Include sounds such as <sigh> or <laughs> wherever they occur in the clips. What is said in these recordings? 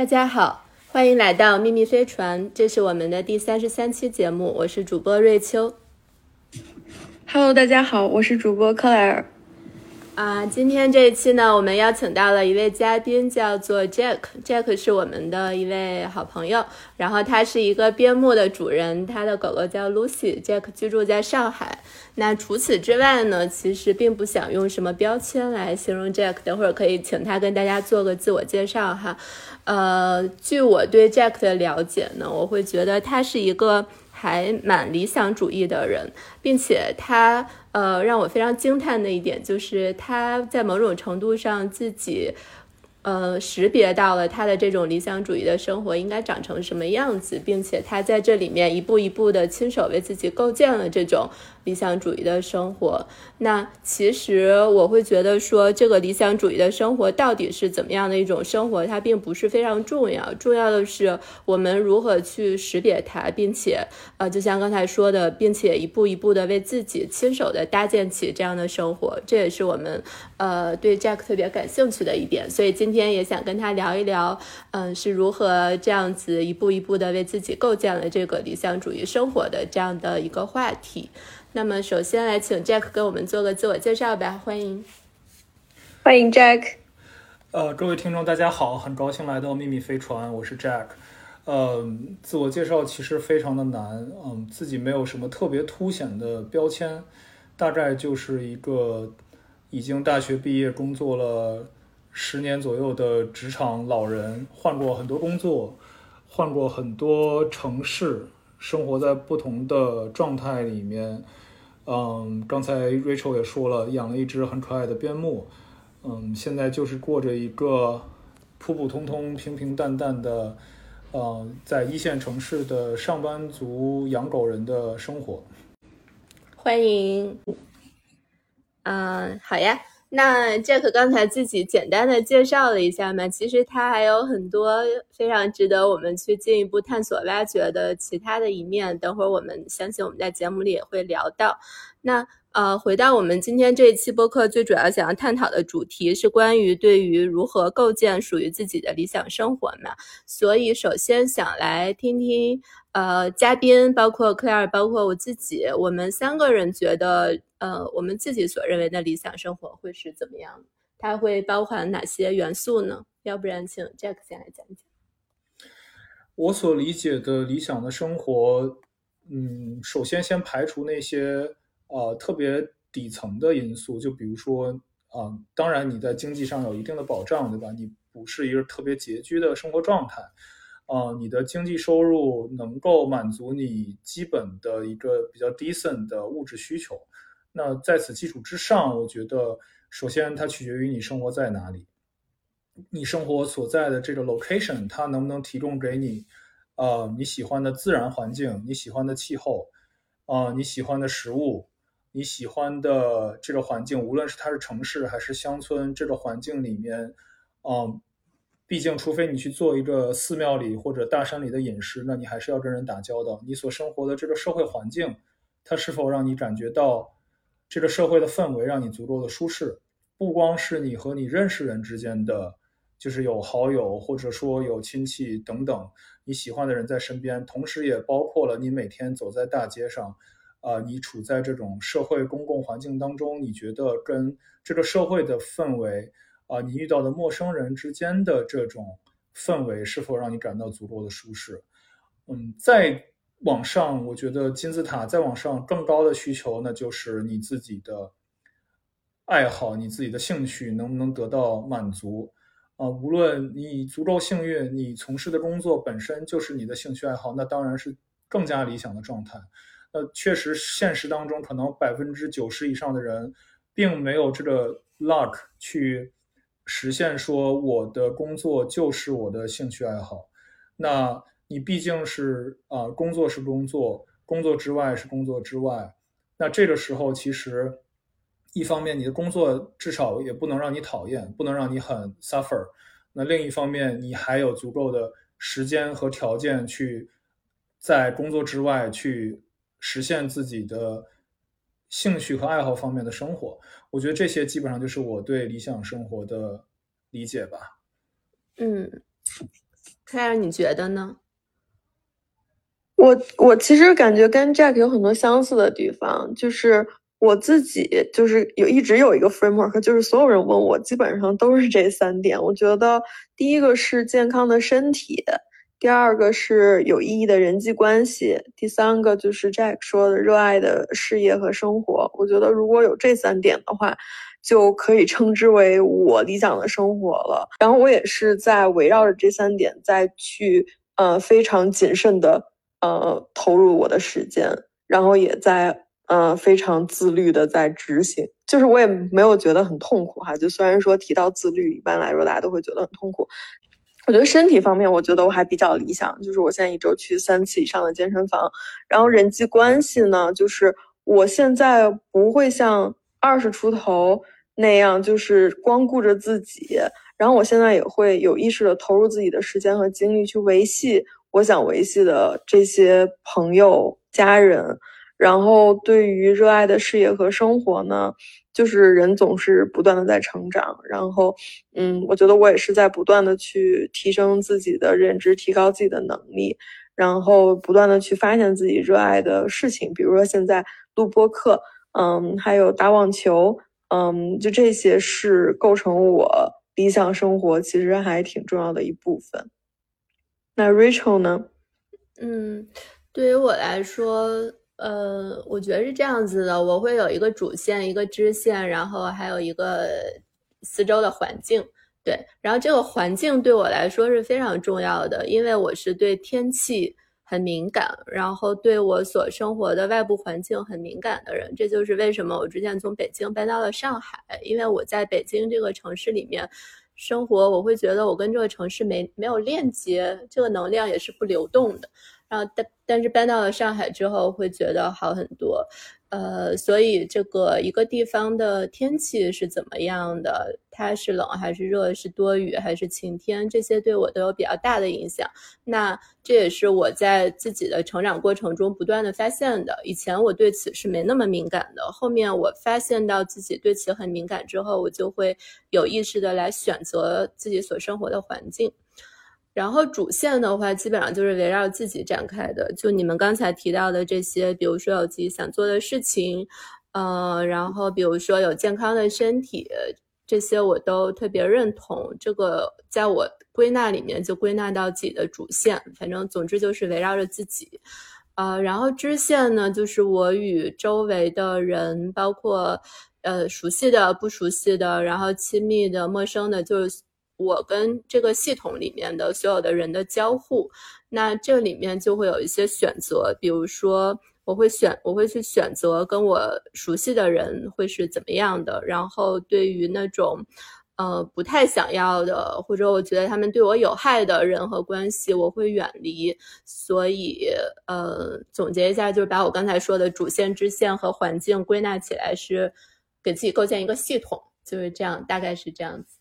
大家好，欢迎来到秘密飞船，这是我们的第三十三期节目，我是主播瑞秋。Hello，大家好，我是主播克莱尔。啊，今天这一期呢，我们邀请到了一位嘉宾，叫做 Jack。Jack 是我们的一位好朋友，然后他是一个边牧的主人，他的狗狗叫 Lucy。Jack 居住在上海。那除此之外呢，其实并不想用什么标签来形容 Jack。等会儿可以请他跟大家做个自我介绍哈。呃，据我对 Jack 的了解呢，我会觉得他是一个还蛮理想主义的人，并且他。呃，让我非常惊叹的一点就是，他在某种程度上自己，呃，识别到了他的这种理想主义的生活应该长成什么样子，并且他在这里面一步一步的亲手为自己构建了这种。理想主义的生活，那其实我会觉得说，这个理想主义的生活到底是怎么样的一种生活，它并不是非常重要。重要的是我们如何去识别它，并且，呃，就像刚才说的，并且一步一步的为自己亲手的搭建起这样的生活，这也是我们，呃，对 Jack 特别感兴趣的一点。所以今天也想跟他聊一聊，嗯，是如何这样子一步一步的为自己构建了这个理想主义生活的这样的一个话题。那么，首先来请 Jack 给我们做个自我介绍吧，欢迎，欢迎 Jack。呃，各位听众，大家好，很高兴来到秘密飞船，我是 Jack。呃，自我介绍其实非常的难，嗯，自己没有什么特别凸显的标签，大概就是一个已经大学毕业、工作了十年左右的职场老人，换过很多工作，换过很多城市，生活在不同的状态里面。嗯，刚才 Rachel 也说了，养了一只很可爱的边牧。嗯，现在就是过着一个普普通通、平平淡淡的，呃，在一线城市的上班族养狗人的生活。欢迎。嗯，好呀。那 Jack 刚才自己简单的介绍了一下嘛，其实他还有很多非常值得我们去进一步探索、挖掘的其他的一面。等会儿我们相信我们在节目里也会聊到。那呃，回到我们今天这一期播客，最主要想要探讨的主题是关于对于如何构建属于自己的理想生活嘛。所以首先想来听听呃嘉宾，包括 Clair，包括我自己，我们三个人觉得。呃，我们自己所认为的理想生活会是怎么样？它会包含哪些元素呢？要不然，请 Jack 先来讲讲。我所理解的理想的生活，嗯，首先先排除那些呃特别底层的因素，就比如说啊，当然你在经济上有一定的保障，对吧？你不是一个特别拮据的生活状态，啊，你的经济收入能够满足你基本的一个比较 decent 的物质需求。那在此基础之上，我觉得首先它取决于你生活在哪里，你生活所在的这个 location，它能不能提供给你，呃，你喜欢的自然环境，你喜欢的气候，啊，你喜欢的食物，你喜欢的这个环境，无论是它是城市还是乡村，这个环境里面，嗯，毕竟除非你去做一个寺庙里或者大山里的隐士，那你还是要跟人打交道。你所生活的这个社会环境，它是否让你感觉到？这个社会的氛围让你足够的舒适，不光是你和你认识人之间的，就是有好友或者说有亲戚等等你喜欢的人在身边，同时也包括了你每天走在大街上，啊，你处在这种社会公共环境当中，你觉得跟这个社会的氛围，啊，你遇到的陌生人之间的这种氛围是否让你感到足够的舒适？嗯，再。往上，我觉得金字塔再往上更高的需求，那就是你自己的爱好、你自己的兴趣能不能得到满足啊？无论你足够幸运，你从事的工作本身就是你的兴趣爱好，那当然是更加理想的状态。那，确实，现实当中可能百分之九十以上的人并没有这个 luck 去实现说我的工作就是我的兴趣爱好。那。你毕竟是啊，工作是工作，工作之外是工作之外。那这个时候，其实一方面你的工作至少也不能让你讨厌，不能让你很 suffer。那另一方面，你还有足够的时间和条件去在工作之外去实现自己的兴趣和爱好方面的生活。我觉得这些基本上就是我对理想生活的理解吧。嗯。Claire，你觉得呢？我我其实感觉跟 Jack 有很多相似的地方，就是我自己就是有一直有一个 framework，就是所有人问我基本上都是这三点。我觉得第一个是健康的身体，第二个是有意义的人际关系，第三个就是 Jack 说的热爱的事业和生活。我觉得如果有这三点的话，就可以称之为我理想的生活了。然后我也是在围绕着这三点再去呃非常谨慎的。呃，投入我的时间，然后也在呃非常自律的在执行，就是我也没有觉得很痛苦哈。就虽然说提到自律，一般来说大家都会觉得很痛苦。我觉得身体方面，我觉得我还比较理想，就是我现在一周去三次以上的健身房。然后人际关系呢，就是我现在不会像二十出头那样，就是光顾着自己。然后我现在也会有意识的投入自己的时间和精力去维系。我想维系的这些朋友、家人，然后对于热爱的事业和生活呢，就是人总是不断的在成长，然后，嗯，我觉得我也是在不断的去提升自己的认知，提高自己的能力，然后不断的去发现自己热爱的事情，比如说现在录播课，嗯，还有打网球，嗯，就这些是构成我理想生活其实还挺重要的一部分。那 Rachel 呢？嗯，对于我来说，呃，我觉得是这样子的，我会有一个主线，一个支线，然后还有一个四周的环境。对，然后这个环境对我来说是非常重要的，因为我是对天气很敏感，然后对我所生活的外部环境很敏感的人。这就是为什么我之前从北京搬到了上海，因为我在北京这个城市里面。生活，我会觉得我跟这个城市没没有链接，这个能量也是不流动的。然后，但但是搬到了上海之后，会觉得好很多。呃，所以这个一个地方的天气是怎么样的？它是冷还是热？是多雨还是晴天？这些对我都有比较大的影响。那这也是我在自己的成长过程中不断的发现的。以前我对此是没那么敏感的，后面我发现到自己对此很敏感之后，我就会有意识的来选择自己所生活的环境。然后主线的话，基本上就是围绕自己展开的。就你们刚才提到的这些，比如说有自己想做的事情，呃，然后比如说有健康的身体，这些我都特别认同。这个在我归纳里面就归纳到自己的主线。反正总之就是围绕着自己，呃，然后支线呢，就是我与周围的人，包括呃熟悉的、不熟悉的，然后亲密的、陌生的，就是。我跟这个系统里面的所有的人的交互，那这里面就会有一些选择，比如说我会选，我会去选择跟我熟悉的人会是怎么样的，然后对于那种，呃，不太想要的，或者我觉得他们对我有害的人和关系，我会远离。所以，呃，总结一下，就是把我刚才说的主线、支线和环境归纳起来，是给自己构建一个系统，就是这样，大概是这样子。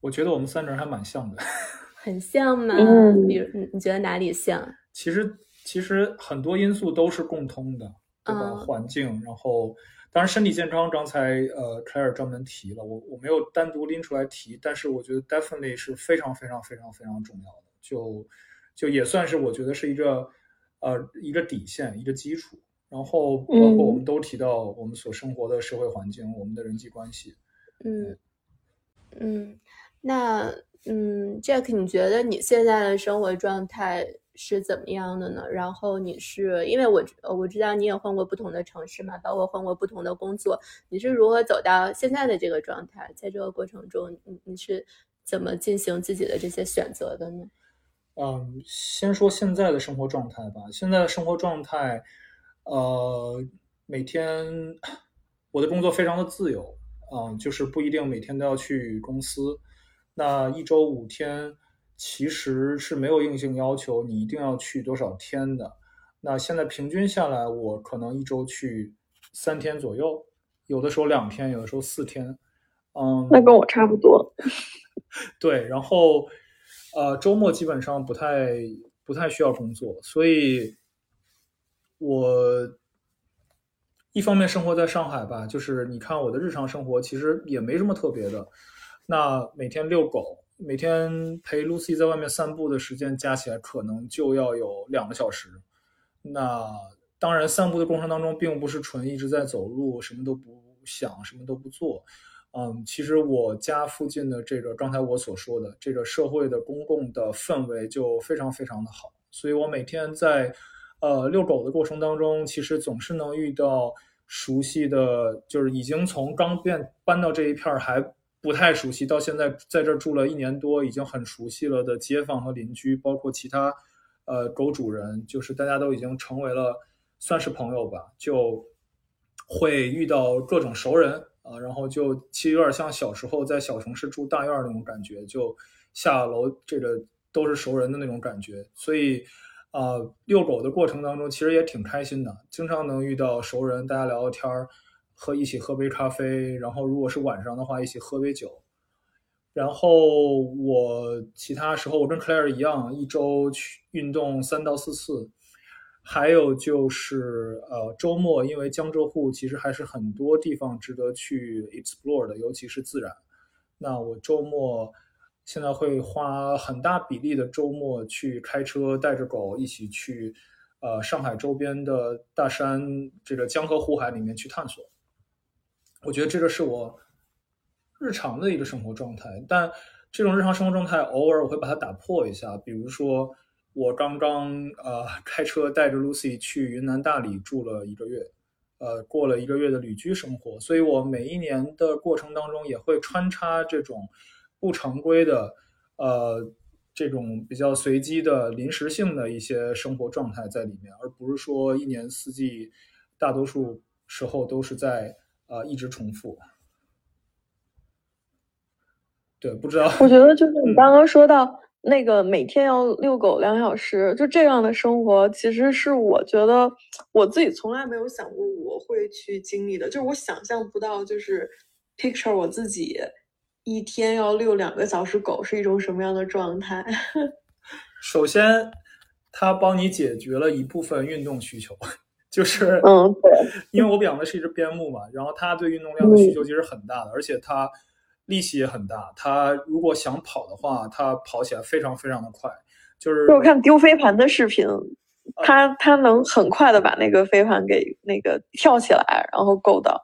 我觉得我们三个人还蛮像的，<laughs> 很像吗？嗯，比如你你觉得哪里像？其实其实很多因素都是共通的，对吧？环境，然后当然身体健康，刚才呃 Claire 专门提了，我我没有单独拎出来提，但是我觉得 definitely 是非常非常非常非常重要的，就就也算是我觉得是一个呃一个底线，一个基础。然后包括我们都提到我们所生活的社会环境，我们的人际关系，嗯嗯。那嗯，Jack，你觉得你现在的生活状态是怎么样的呢？然后你是因为我我知道你也换过不同的城市嘛，包括换过不同的工作，你是如何走到现在的这个状态？在这个过程中，你你是怎么进行自己的这些选择的呢？嗯，先说现在的生活状态吧。现在的生活状态，呃，每天我的工作非常的自由，嗯，就是不一定每天都要去公司。那一周五天其实是没有硬性要求你一定要去多少天的。那现在平均下来，我可能一周去三天左右，有的时候两天，有的时候四天。嗯，那跟我差不多。<laughs> 对，然后呃，周末基本上不太不太需要工作，所以我一方面生活在上海吧，就是你看我的日常生活其实也没什么特别的。那每天遛狗，每天陪 Lucy 在外面散步的时间加起来可能就要有两个小时。那当然，散步的过程当中并不是纯一直在走路，什么都不想，什么都不做。嗯，其实我家附近的这个刚才我所说的这个社会的公共的氛围就非常非常的好，所以我每天在呃遛狗的过程当中，其实总是能遇到熟悉的，就是已经从刚变搬到这一片儿还。不太熟悉，到现在在这住了一年多，已经很熟悉了的街坊和邻居，包括其他，呃，狗主人，就是大家都已经成为了算是朋友吧，就会遇到各种熟人啊，然后就其实有点像小时候在小城市住大院那种感觉，就下楼这个都是熟人的那种感觉，所以啊，遛狗的过程当中其实也挺开心的，经常能遇到熟人，大家聊聊天儿。喝一起喝杯咖啡，然后如果是晚上的话，一起喝杯酒。然后我其他时候我跟 Claire 一样，一周去运动三到四次。还有就是呃周末，因为江浙沪其实还是很多地方值得去 explore 的，尤其是自然。那我周末现在会花很大比例的周末去开车，带着狗一起去呃上海周边的大山，这个江河湖海里面去探索。我觉得这个是我日常的一个生活状态，但这种日常生活状态偶尔我会把它打破一下。比如说，我刚刚呃开车带着 Lucy 去云南大理住了一个月，呃过了一个月的旅居生活，所以我每一年的过程当中也会穿插这种不常规的呃这种比较随机的临时性的一些生活状态在里面，而不是说一年四季大多数时候都是在。啊，一直重复。对，不知道。我觉得就是你刚刚说到那个每天要遛狗两小时，就这样的生活，其实是我觉得我自己从来没有想过我会去经历的。就是我想象不到，就是 picture 我自己一天要遛两个小时狗是一种什么样的状态。<laughs> 首先，它帮你解决了一部分运动需求。就是，嗯，对，因为我养的是一只边牧嘛，然后它对运动量的需求其实很大的，而且它力气也很大。它如果想跑的话，它跑起来非常非常的快。就是我看丢飞盘的视频，它它能很快的把那个飞盘给那个跳起来，然后够到。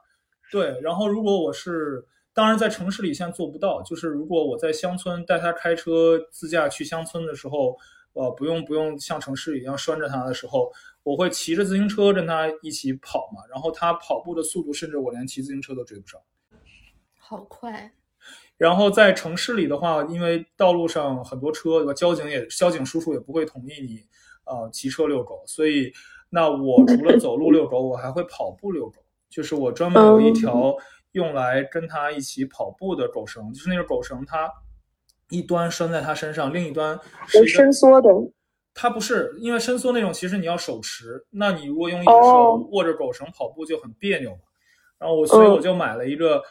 对，然后如果我是，当然在城市里现在做不到，就是如果我在乡村带它开车自驾去乡村的时候，呃，不用不用像城市一样拴着它的时候。我会骑着自行车跟他一起跑嘛，然后他跑步的速度甚至我连骑自行车都追不上，好快。然后在城市里的话，因为道路上很多车，对吧？交警也交警叔叔也不会同意你呃骑车遛狗，所以那我除了走路遛狗，我还会跑步遛狗，就是我专门有一条用来跟他一起跑步的狗绳，就是那个狗绳，它一端拴在他身上，另一端是伸缩的。它不是因为伸缩那种，其实你要手持，那你如果用一只手握着狗绳跑步就很别扭嘛。然后我所以我就买了一个，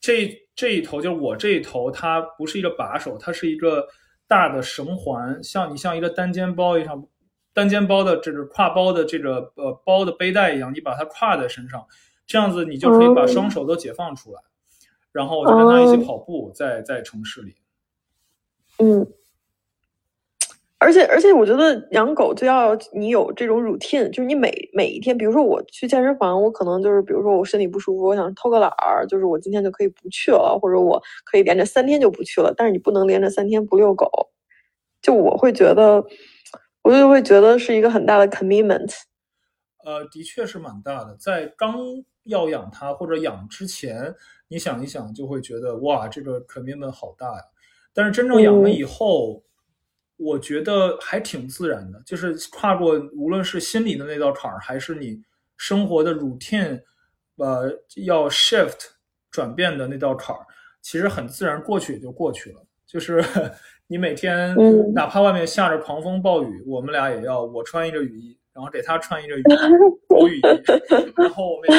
这这一头就是我这一头，它不是一个把手，它是一个大的绳环，像你像一个单肩包一样，单肩包的这个挎包的这个呃包的背带一样，你把它挎在身上，这样子你就可以把双手都解放出来。然后我就跟他一起跑步，在在城市里。嗯。而且而且，我觉得养狗就要你有这种 routine，就是你每每一天，比如说我去健身房，我可能就是比如说我身体不舒服，我想偷个懒儿，就是我今天就可以不去了，或者我可以连着三天就不去了。但是你不能连着三天不遛狗，就我会觉得，我就会觉得是一个很大的 commitment。呃，的确是蛮大的，在刚要养它或者养之前，你想一想就会觉得哇，这个 commitment 好大呀。但是真正养了以后。我觉得还挺自然的，就是跨过无论是心理的那道坎儿，还是你生活的 routine，呃，要 shift 转变的那道坎儿，其实很自然过去也就过去了。就是 <laughs> 你每天，哪怕外面下着狂风暴雨，我们俩也要我穿一个雨衣，然后给他穿一个雨 <laughs> 狗雨衣，然后我们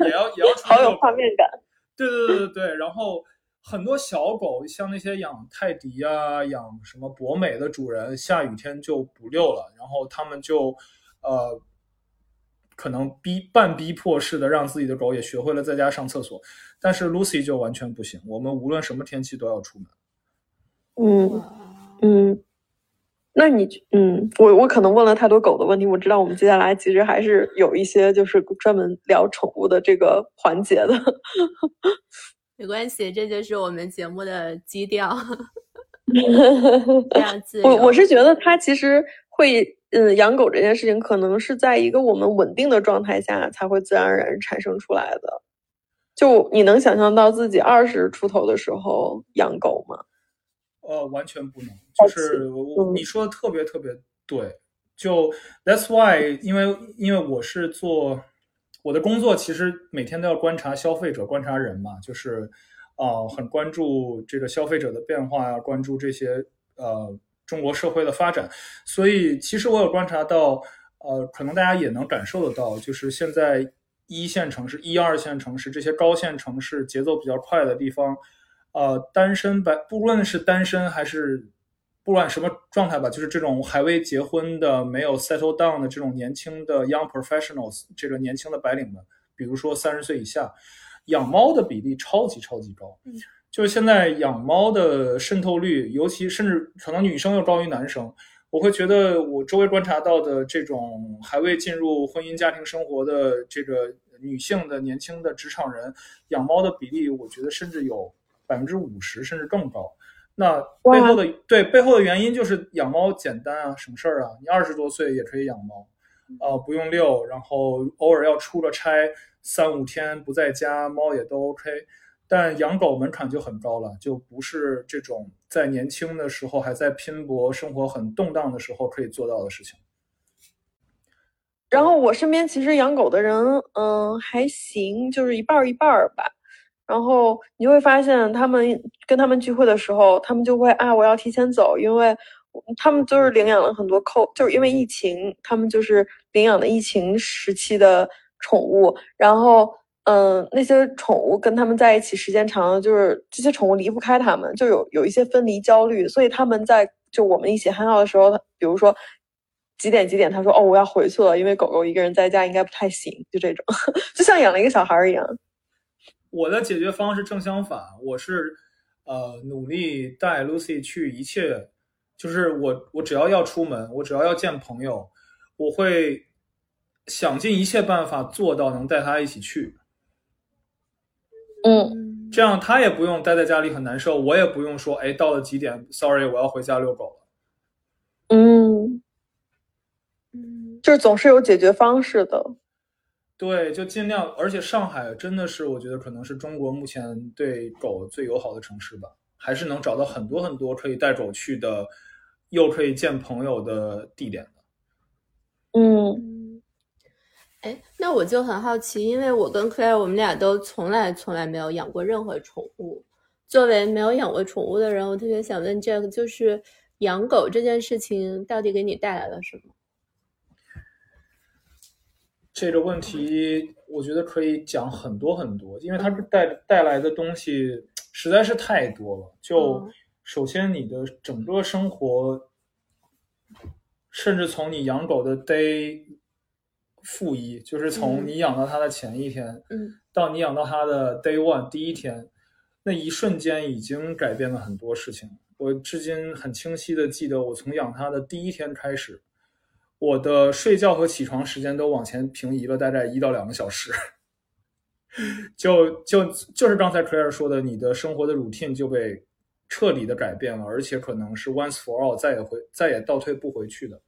也要也要穿。<laughs> 好有画面感。对对对对对，然后。很多小狗，像那些养泰迪啊、养什么博美的主人，下雨天就不遛了，然后他们就，呃，可能逼半逼迫式的让自己的狗也学会了在家上厕所。但是 Lucy 就完全不行，我们无论什么天气都要出门。嗯嗯，那你嗯，我我可能问了太多狗的问题，我知道我们接下来其实还是有一些就是专门聊宠物的这个环节的。没关系，这就是我们节目的基调。<laughs> 我我是觉得他其实会，嗯，养狗这件事情可能是在一个我们稳定的状态下才会自然而然产生出来的。就你能想象到自己二十出头的时候养狗吗？呃，完全不能。就是你说的特别特别对。就 That's why，因为因为我是做我的工作，其实每天都要观察消费者，观察人嘛，就是。啊，很关注这个消费者的变化呀，关注这些呃中国社会的发展，所以其实我有观察到，呃，可能大家也能感受得到，就是现在一线城市、一二线城市这些高线城市节奏比较快的地方，呃，单身白不论是单身还是不管什么状态吧，就是这种还未结婚的、没有 settle down 的这种年轻的 young professionals，这个年轻的白领们，比如说三十岁以下。养猫的比例超级超级高，嗯，就是现在养猫的渗透率，尤其甚至可能女生又高于男生。我会觉得我周围观察到的这种还未进入婚姻家庭生活的这个女性的年轻的职场人，养猫的比例，我觉得甚至有百分之五十甚至更高。那背后的对背后的原因就是养猫简单啊，省事儿啊，你二十多岁也可以养猫，啊，不用遛，然后偶尔要出个差。三五天不在家，猫也都 OK，但养狗门槛就很高了，就不是这种在年轻的时候还在拼搏、生活很动荡的时候可以做到的事情。然后我身边其实养狗的人，嗯，还行，就是一半一半吧。然后你会发现，他们跟他们聚会的时候，他们就会啊，我要提前走，因为他们就是领养了很多扣，就是因为疫情，他们就是领养的疫情时期的。宠物，然后，嗯，那些宠物跟他们在一起时间长了，就是这些宠物离不开他们，就有有一些分离焦虑，所以他们在就我们一起憨笑的时候，比如说几点几点，他说哦我要回去了，因为狗狗一个人在家应该不太行，就这种，<laughs> 就像养了一个小孩一样。我的解决方式正相反，我是呃努力带 Lucy 去一切，就是我我只要要出门，我只要要见朋友，我会。想尽一切办法做到能带她一起去，嗯，这样她也不用待在家里很难受，我也不用说，哎，到了几点，sorry，我要回家遛狗了。嗯，嗯，就是总是有解决方式的。对，就尽量，而且上海真的是，我觉得可能是中国目前对狗最友好的城市吧，还是能找到很多很多可以带狗去的，又可以见朋友的地点的。嗯。哎，那我就很好奇，因为我跟 Claire 我们俩都从来从来没有养过任何宠物。作为没有养过宠物的人，我特别想问 Jack，就是养狗这件事情到底给你带来了什么？这个问题我觉得可以讲很多很多，因为它带带来的东西实在是太多了。就首先你的整个生活，甚至从你养狗的 day。负一就是从你养到它的前一天，嗯，到你养到它的 day one 第一天，那一瞬间已经改变了很多事情。我至今很清晰的记得，我从养它的第一天开始，我的睡觉和起床时间都往前平移了大概一到两个小时。就就就是刚才 Claire 说的，你的生活的 routine 就被彻底的改变了，而且可能是 once for all 再也回再也倒退不回去的。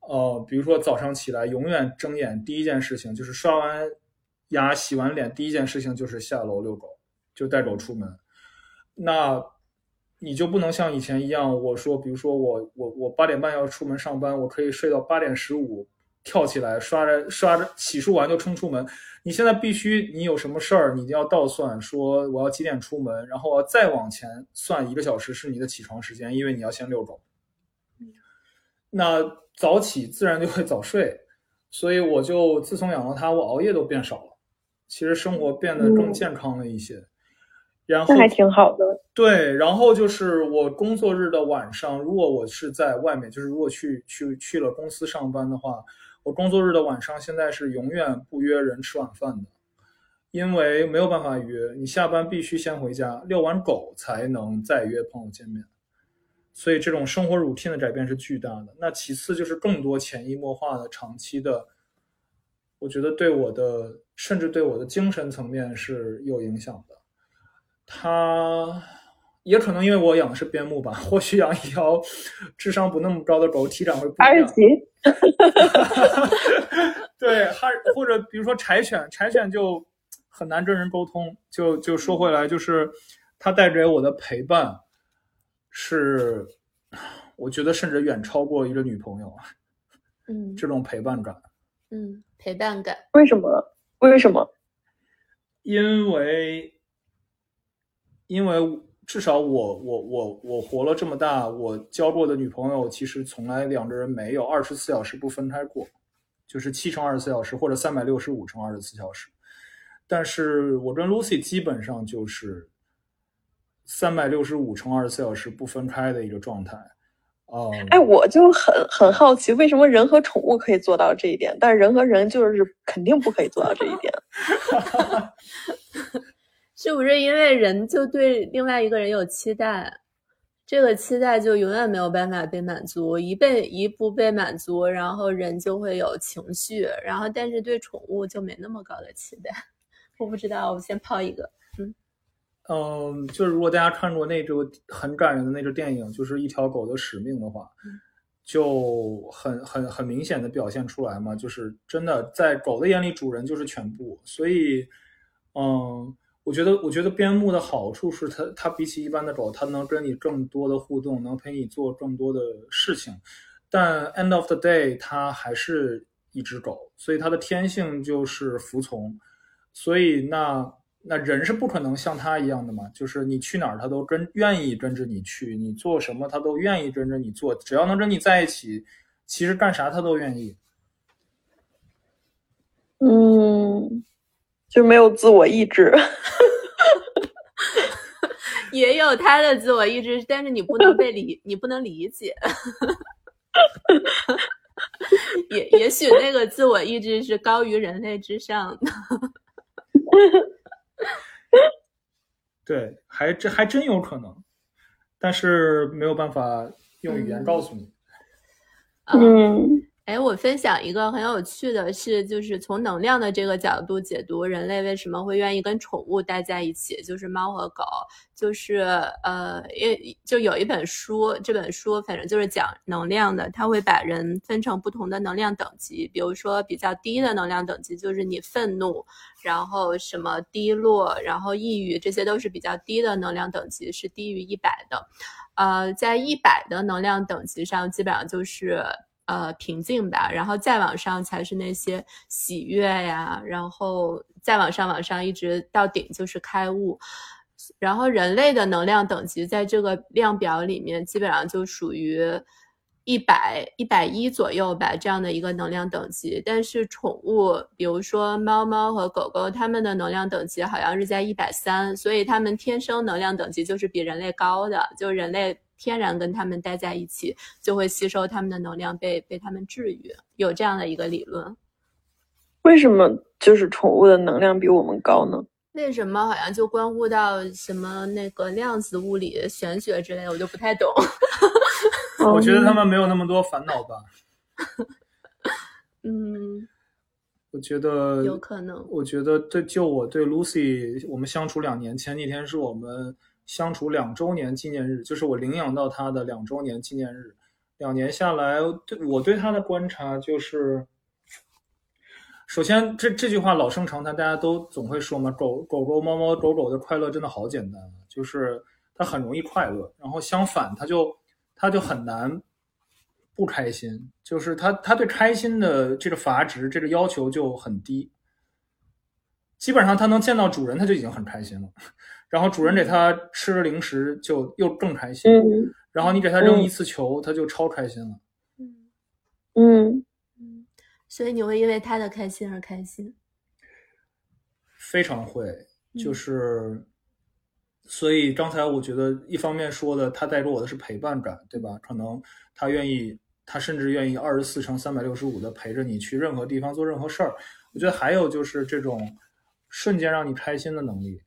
呃，比如说早上起来，永远睁眼第一件事情就是刷完牙、洗完脸，第一件事情就是下楼遛狗，就带狗出门。那你就不能像以前一样，我说，比如说我我我八点半要出门上班，我可以睡到八点十五，跳起来刷着刷着洗漱完就冲出门。你现在必须，你有什么事儿，你要倒算，说我要几点出门，然后我再往前算一个小时是你的起床时间，因为你要先遛狗。那早起自然就会早睡，所以我就自从养了它，我熬夜都变少了，其实生活变得更健康了一些。然后还挺好的。对，然后就是我工作日的晚上，如果我是在外面，就是如果去去去了公司上班的话，我工作日的晚上现在是永远不约人吃晚饭的，因为没有办法约，你下班必须先回家遛完狗才能再约朋友见面。所以这种生活 routine 的改变是巨大的。那其次就是更多潜移默化的、长期的，我觉得对我的甚至对我的精神层面是有影响的。它也可能因为我养的是边牧吧，<laughs> 或许养一条智商不那么高的狗，体感会不一样。<laughs> 对，还或者比如说柴犬，柴犬就很难跟人沟通。就就说回来，就是它带给我的陪伴，是我觉得甚至远超过一个女朋友。嗯，这种陪伴感。嗯，陪伴感。为什么？为什么？因为，因为至少我我我我活了这么大，我交过的女朋友其实从来两个人没有二十四小时不分开过。就是七乘二十四小时，或者三百六十五乘二十四小时，但是我跟 Lucy 基本上就是三百六十五乘二十四小时不分开的一个状态。哦，哎，我就很很好奇，为什么人和宠物可以做到这一点，但是人和人就是肯定不可以做到这一点？<laughs> 是不是因为人就对另外一个人有期待？这个期待就永远没有办法被满足，一被一不被满足，然后人就会有情绪，然后但是对宠物就没那么高的期待。<laughs> 我不知道，我先抛一个，嗯嗯，就是如果大家看过那个很感人的那个电影，就是一条狗的使命的话，就很很很明显的表现出来嘛，就是真的在狗的眼里，主人就是全部，所以，嗯。我觉得，我觉得边牧的好处是它，它比起一般的狗，它能跟你更多的互动，能陪你做更多的事情。但 end of the day，它还是一只狗，所以它的天性就是服从。所以那那人是不可能像它一样的嘛？就是你去哪儿，它都跟愿意跟着你去；你做什么，它都愿意跟着你做。只要能跟你在一起，其实干啥它都愿意。嗯。就没有自我意志，<laughs> 也有他的自我意志，但是你不能被理，你不能理解。<laughs> 也也许那个自我意志是高于人类之上的。<laughs> 对，还这还真有可能，但是没有办法用语言告诉你。嗯。哎，我分享一个很有趣的是，就是从能量的这个角度解读人类为什么会愿意跟宠物待在一起，就是猫和狗，就是呃，因为就有一本书，这本书反正就是讲能量的，它会把人分成不同的能量等级，比如说比较低的能量等级就是你愤怒，然后什么低落，然后抑郁，这些都是比较低的能量等级，是低于一百的，呃，在一百的能量等级上，基本上就是。呃，平静吧，然后再往上才是那些喜悦呀，然后再往上，往上一直到顶就是开悟。然后人类的能量等级在这个量表里面，基本上就属于一百一百一左右吧，这样的一个能量等级。但是宠物，比如说猫猫和狗狗，它们的能量等级好像是在一百三，所以它们天生能量等级就是比人类高的，就人类。天然跟它们待在一起，就会吸收它们的能量，被被它们治愈。有这样的一个理论。为什么就是宠物的能量比我们高呢？为什么好像就关乎到什么那个量子物理、玄学之类，我就不太懂。<laughs> 我觉得他们没有那么多烦恼吧。<laughs> 嗯，我觉得有可能。我觉得对，就我对 Lucy，我们相处两年，前几天是我们。相处两周年纪念日，就是我领养到它的两周年纪念日。两年下来，对我对它的观察就是，首先这这句话老生常谈，大家都总会说嘛，狗狗狗猫猫狗狗的快乐真的好简单，就是它很容易快乐。然后相反，它就它就很难不开心，就是他他对开心的这个阀值这个要求就很低。基本上他能见到主人，他就已经很开心了。然后主人给他吃零食，就又更开心。嗯，然后你给他扔一次球，他就超开心了。嗯嗯嗯，所以你会因为他的开心而开心？非常会，就是，所以刚才我觉得一方面说的，他带给我的是陪伴感，对吧？可能他愿意，他甚至愿意二十四乘三百六十五的陪着你去任何地方做任何事儿。我觉得还有就是这种瞬间让你开心的能力。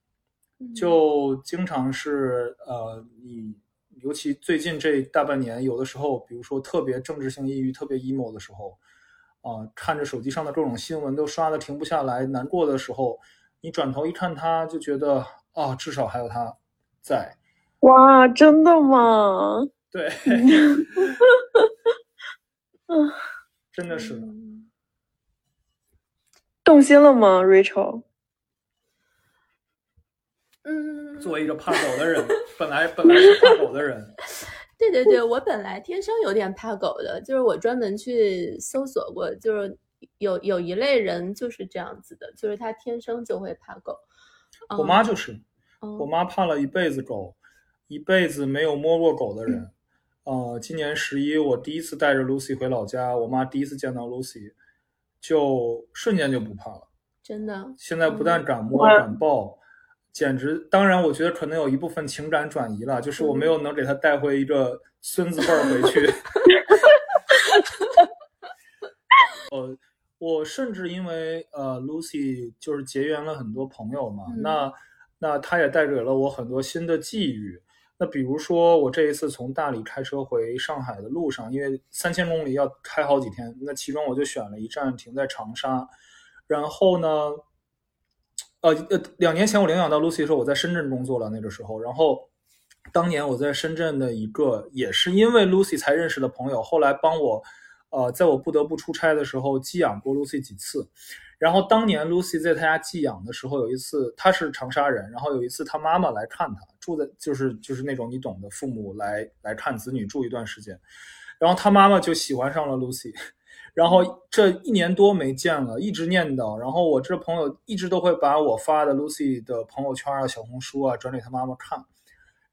就经常是呃，你尤尤其最近这大半年，有的时候，比如说特别政治性抑郁、特别 emo 的时候，啊，看着手机上的各种新闻都刷的停不下来，难过的时候，你转头一看他，就觉得啊，至少还有他在。哇，真的吗？对，嗯，真的是的。动心了吗，Rachel？嗯，作为一个怕狗的人，本来本来是怕狗的人，<laughs> 对对对，我本来天生有点怕狗的，就是我专门去搜索过，就是有有一类人就是这样子的，就是他天生就会怕狗。我妈就是，嗯我妈怕了一辈子狗，一辈子没有摸过狗的人。呃，今年十一我第一次带着 Lucy 回老家，我妈第一次见到 Lucy，就瞬间就不怕了。真的，现在不但敢摸哇敢抱，简直，当然我觉得可能有一部分情感转移了，就是我没有能给她带回一个孙子辈儿回去。<laughs> 呃，我甚至因为呃 Lucy 就是结缘了很多朋友嘛，嗯。那那她也带给了我很多新的际遇。那比如说我这一次从大理开车回上海的路上，因为三千公里要开好几天，那其中我就选了一站停在长沙，然后呢，呃呃，两年前我领养到 Lucy 的时候，我在深圳工作了，那个时候，然后当年我在深圳的一个也是因为 Lucy 才认识的朋友，后来帮我，呃，在我不得不出差的时候寄养过 Lucy 几次。然后当年 Lucy 在他家寄养的时候，有一次他是长沙人，然后有一次他妈妈来看他，住在就是就是那种你懂的，父母来来看子女住一段时间，然后他妈妈就喜欢上了 Lucy，然后这一年多没见了，一直念叨，然后我这朋友一直都会把我发的 Lucy 的朋友圈啊、小红书啊转给他妈妈看，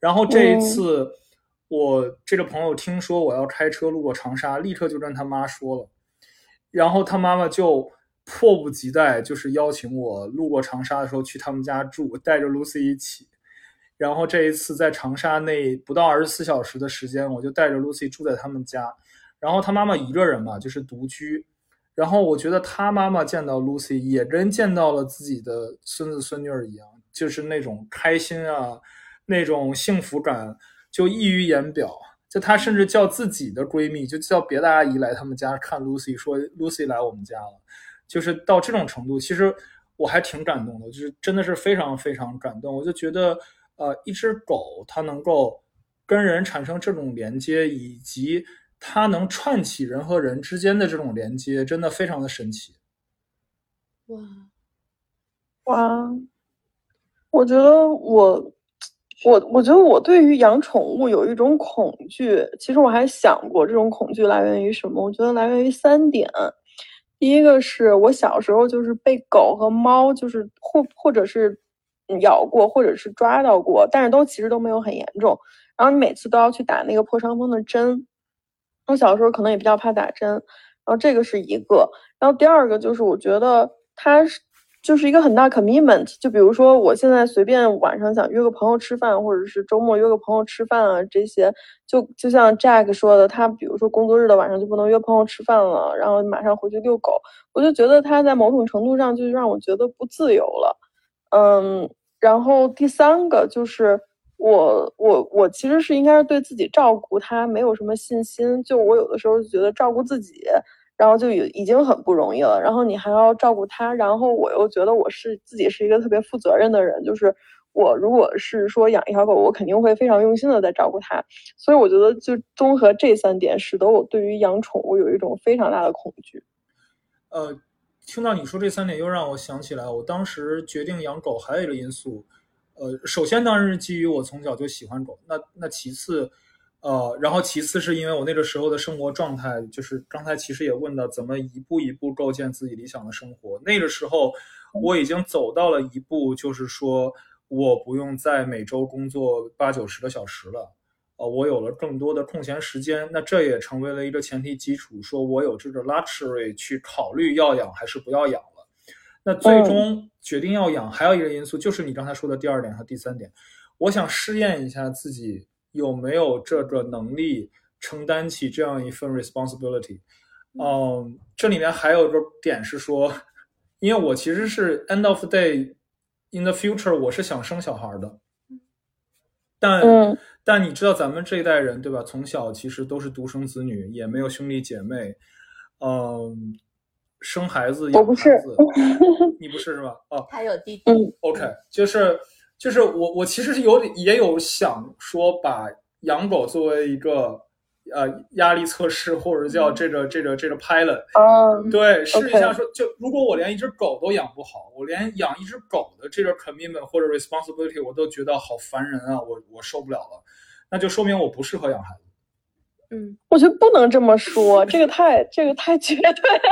然后这一次、我这个朋友听说我要开车路过长沙，立刻就跟他妈说了，然后他妈妈就迫不及待，就是邀请我路过长沙的时候去他们家住，带着 Lucy 一起。然后这一次在长沙那不到二十四小时的时间，我就带着 Lucy 住在他们家。然后他妈妈一个人嘛，就是独居。然后我觉得他妈妈见到 Lucy 也跟见到了自己的孙子孙女儿一样，就是那种开心啊，那种幸福感就溢于言表。就她甚至叫自己的闺蜜，就叫别的阿姨来他们家看 Lucy，说 Lucy 来我们家了，就是到这种程度。其实我还挺感动的，就是真的是非常非常感动。我就觉得，呃，一只狗它能够跟人产生这种连接，以及它能串起人和人之间的这种连接，真的非常的神奇。哇，哇，我觉得我，我我觉得我对于养宠物有一种恐惧。其实我还想过，这种恐惧来源于什么？我觉得来源于三点。第一个是我小时候就是被狗和猫，就是或或者是咬过，或者是抓到过，但是都其实都没有很严重。然后你每次都要去打那个破伤风的针。我小时候可能也比较怕打针，然后这个是一个。然后第二个就是我觉得它是就是一个很大 commitment，就比如说我现在随便晚上想约个朋友吃饭，或者是周末约个朋友吃饭啊，这些就就像 Jack 说的，他比如说工作日的晚上就不能约朋友吃饭了，然后马上回去遛狗，我就觉得他在某种程度上就让我觉得不自由了。嗯，然后第三个就是我我我其实是应该是对自己照顾他没有什么信心，就我有的时候就觉得照顾自己。然后就已已经很不容易了，然后你还要照顾他，然后我又觉得我是自己是一个特别负责任的人，就是我如果是说养一条狗，我肯定会非常用心的在照顾它，所以我觉得就综合这三点，使得我对于养宠物有一种非常大的恐惧。呃，听到你说这三点，又让我想起来，我当时决定养狗还有一个因素，呃，首先当然是基于我从小就喜欢狗，那那其次。呃，然后其次是因为我那个时候的生活状态，就是刚才其实也问到怎么一步一步构建自己理想的生活。那个时候我已经走到了一步，就是说我不用在每周工作八九十个小时了，呃，我有了更多的空闲时间。那这也成为了一个前提基础，说我有这个 luxury 去考虑要养还是不要养了。那最终决定要养，还有一个因素就是你刚才说的第二点和第三点，我想试验一下自己。有没有这个能力承担起这样一份 responsibility？嗯，这里面还有一个点是说，因为我其实是 end of the day in the future，我是想生小孩的。但、嗯但你知道咱们这一代人对吧？从小其实都是独生子女，也没有兄弟姐妹，嗯，生孩子养孩我不是子，<laughs> 你不是是吧？哦，他有弟弟，嗯 OK，就是就是我我其实是有点也有想说把养狗作为一个呃压力测试，或者叫这个这个这个 pilot，啊，对，试一下说，就如果我连一只狗都养不好，我连养一只狗的这个 commitment 或者 responsibility 我都觉得好烦人啊，我我受不了了，那就说明我不适合养孩子。嗯，我觉得不能这么说，这个太这个太绝对了。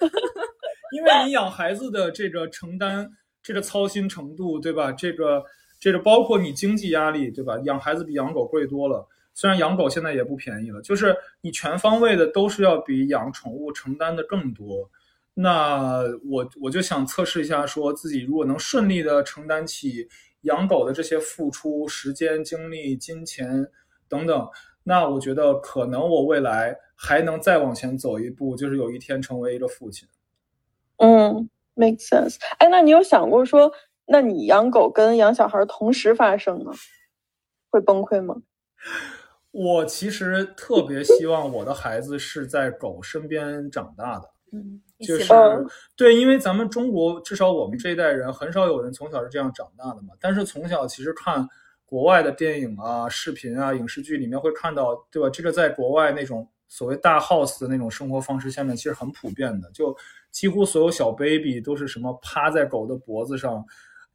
<laughs> 因为你养孩子的这个承担、这个操心程度，对吧？这个这个包括你经济压力，对吧？养孩子比养狗贵多了，虽然养狗现在也不便宜了，就是你全方位的都是要比养宠物承担的更多。那我我就想测试一下，说自己如果能顺利的承担起养狗的这些付出、时间、精力、金钱等等，那我觉得可能我未来还能再往前走一步，就是有一天成为一个父亲。嗯，make sense。哎，那你有想过说，那你养狗跟养小孩同时发生呢，会崩溃吗？我其实特别希望我的孩子是在狗身边长大的，嗯，就是对，因为咱们中国至少我们这一代人很少有人从小是这样长大的嘛。但是从小其实看国外的电影啊、视频啊、影视剧里面会看到，对吧？这个在国外那种所谓大 house 的那种生活方式下面，其实很普遍的，就几乎所有小 baby 都是什么趴在狗的脖子上。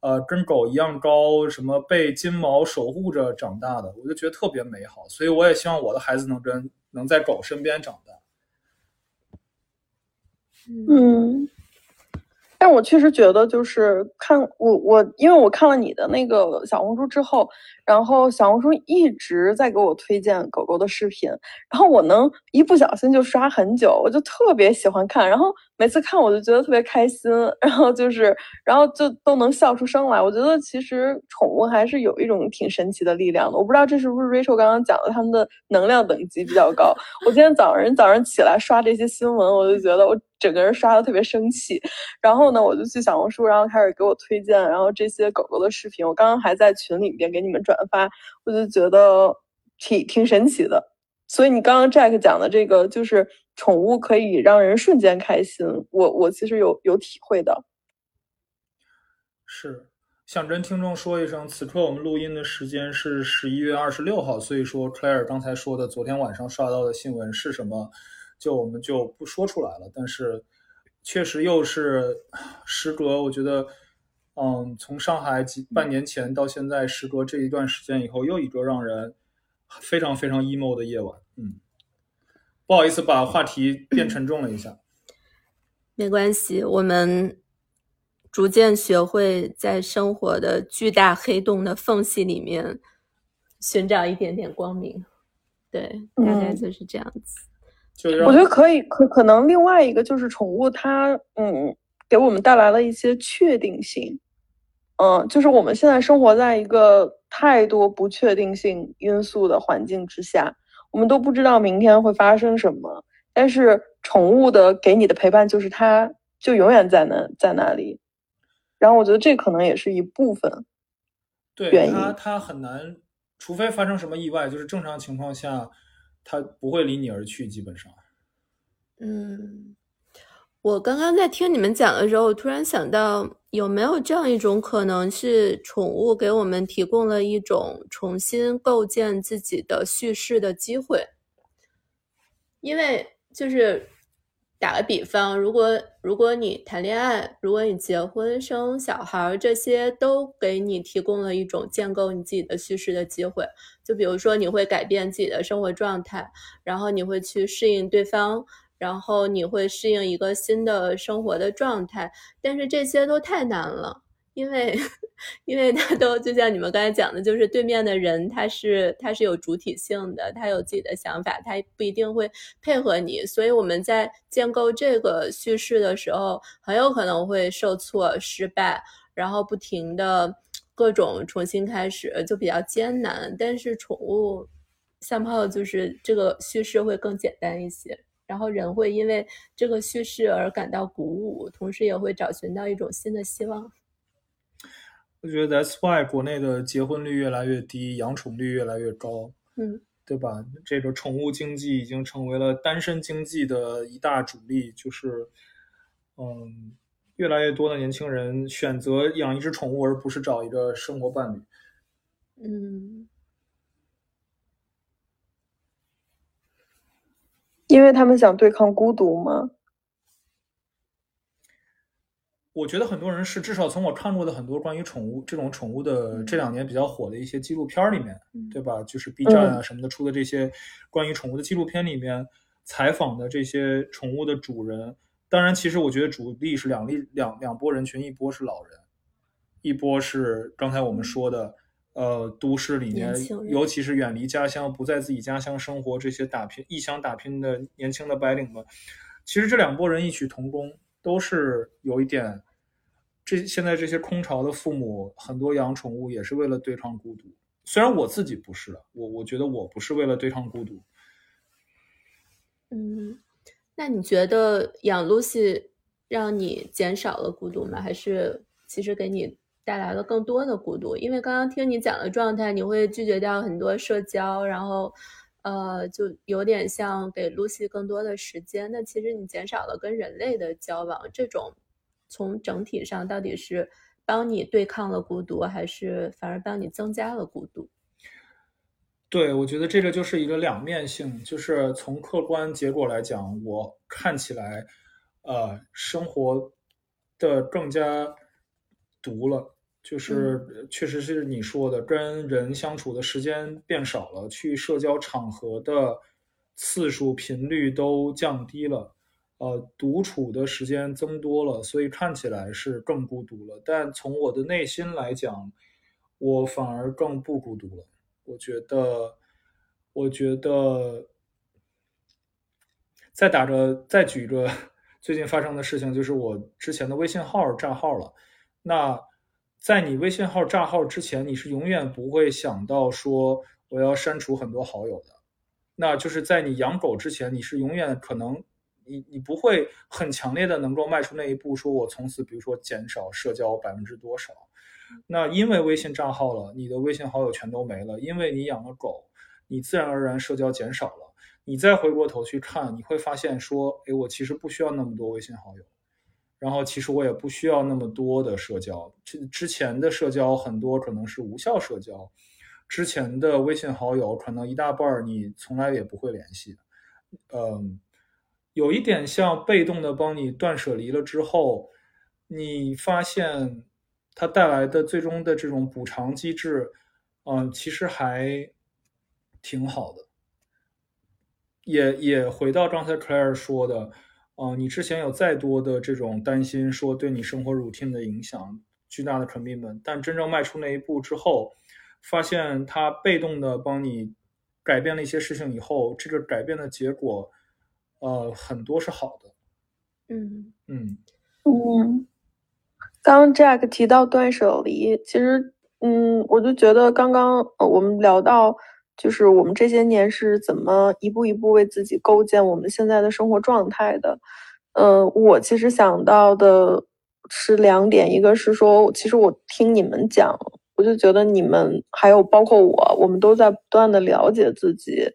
呃，跟狗一样高，什么被金毛守护着长大的，我就觉得特别美好，所以我也希望我的孩子能跟能在狗身边长大。嗯，但我确实觉得，就是看我我，因为我看了你的那个小红书之后，然后小红书一直在给我推荐狗狗的视频，然后我能一不小心就刷很久，我就特别喜欢看，然后每次看我就觉得特别开心，然后就是，然后就都能笑出声来。我觉得其实宠物还是有一种挺神奇的力量的，我不知道这是不是 Rachel 刚刚讲的，他们的能量等级比较高。我今天早上早上起来刷这些新闻，我就觉得我整个人刷的特别生气。然后呢，我就去小红书，然后开始给我推荐，然后这些狗狗的视频。我刚刚还在群里边给你们转发，我就觉得挺挺神奇的。所以你刚刚 Jack 讲的这个，就是宠物可以让人瞬间开心，我我其实有有体会的。是，想跟听众说一声，此刻我们录音的时间是十一月二十六号，所以说 Claire 刚才说的昨天晚上刷到的新闻是什么，就我们就不说出来了。但是确实又是时隔，我觉得，嗯，从上海几半年前到现在，时隔这一段时间以后，又一个让人非常非常 emo 的夜晚。嗯，不好意思，把话题变沉重了一下。没关系，我们逐渐学会在生活的巨大黑洞的缝隙里面寻找一点点光明。对，大概嗯就是这样子。我觉得可以，可可能另外一个就是宠物它，嗯，给我们带来了一些确定性。嗯，就是我们现在生活在一个太多不确定性因素的环境之下，我们都不知道明天会发生什么。但是宠物的给你的陪伴就是它就永远在那在那里，然后我觉得这可能也是一部分。对原它，因它很难，除非发生什么意外，就是正常情况下，它不会离你而去，基本上。嗯，我刚刚在听你们讲的时候，我突然想到，有没有这样一种可能是，宠物给我们提供了一种重新构建自己的叙事的机会？因为就是打个比方，如果如果你谈恋爱，如果你结婚生小孩儿，这些都给你提供了一种建构你自己的叙事的机会。就比如说，你会改变自己的生活状态，然后你会去适应对方，然后你会适应一个新的生活的状态。但是这些都太难了，因为 <laughs> 因为他都就像你们刚才讲的，就是对面的人他是他是有主体性的，他有自己的想法，他不一定会配合你，所以我们在建构这个叙事的时候，很有可能会受挫、失败，然后不停的各种重新开始，就比较艰难。但是宠物像炮就是这个叙事会更简单一些。然后人会因为这个叙事而感到鼓舞，同时也会找寻到一种新的希望。我觉得 That's why 国内的结婚率越来越低，养宠率越来越高，嗯，对吧？这个宠物经济已经成为了单身经济的一大主力，就是，嗯，越来越多的年轻人选择养一只宠物，而不是找一个生活伴侣。嗯因为他们想对抗孤独吗？我觉得很多人是，至少从我看过的很多关于宠物这种宠物的这两年比较火的一些纪录片里面，嗯对吧？就是 B 站啊什么的出的这些关于宠物的纪录片里面采访的这些宠物的主人。当然，其实我觉得主力是两力两两波人群，一波是老人，一波是刚才我们说的，呃，都市里面尤其是远离家乡、不在自己家乡生活这些打拼异乡打拼的年轻的白领们。其实这两拨人异曲同工，都是有一点。这现在这些空巢的父母，很多养宠物也是为了对抗孤独。虽然我自己不是，我我觉得我不是为了对抗孤独。嗯，那你觉得养 Lucy 让你减少了孤独吗？还是其实给你带来了更多的孤独？因为刚刚听你讲的状态，你会拒绝掉很多社交，然后呃，就有点像给 Lucy 更多的时间。那其实你减少了跟人类的交往，这种从整体上到底是帮你对抗了孤独，还是反而帮你增加了孤独？对，我觉得这个就是一个两面性，就是从客观结果来讲，我看起来，呃，生活的更加独了，就是确实是你说的，跟人相处的时间变少了，去社交场合的次数频率都降低了，呃，独处的时间增多了，所以看起来是更孤独了。但从我的内心来讲，我反而更不孤独了。我觉得，我觉得，再打着再举一个 <laughs> 最近发生的事情，就是我之前的微信号炸号了。那在你微信号炸号之前，你是永远不会想到说我要删除很多好友的。那就是在你养狗之前，你是永远可能你你不会很强烈的能够迈出那一步，说我从此比如说减少社交百分之多少。那因为微信账号了，你的微信好友全都没了，因为你养了狗，你自然而然社交减少了。你再回过头去看，你会发现说，哎，我其实不需要那么多微信好友，然后其实我也不需要那么多的社交。之之前的社交很多可能是无效社交，之前的微信好友可能一大半你从来也不会联系，嗯，有一点像被动的帮你断舍离了之后，你发现。它带来的最终的这种补偿机制，嗯，其实还挺好的。也也回到刚才 Claire 说的，嗯，你之前有再多的这种担心，说对你生活 routine 的影响，巨大的 commitment，但真正迈出那一步之后，发现它被动的帮你改变了一些事情以后，这个改变的结果，呃，很多是好的。嗯嗯嗯。刚 Jack 提到断舍离，其实，嗯，我就觉得刚刚呃我们聊到，就是我们这些年是怎么一步一步为自己构建我们现在的生活状态的。呃，我其实想到的是两点，一个是说，其实我听你们讲，我就觉得你们还有包括我，我们都在不断的了解自己。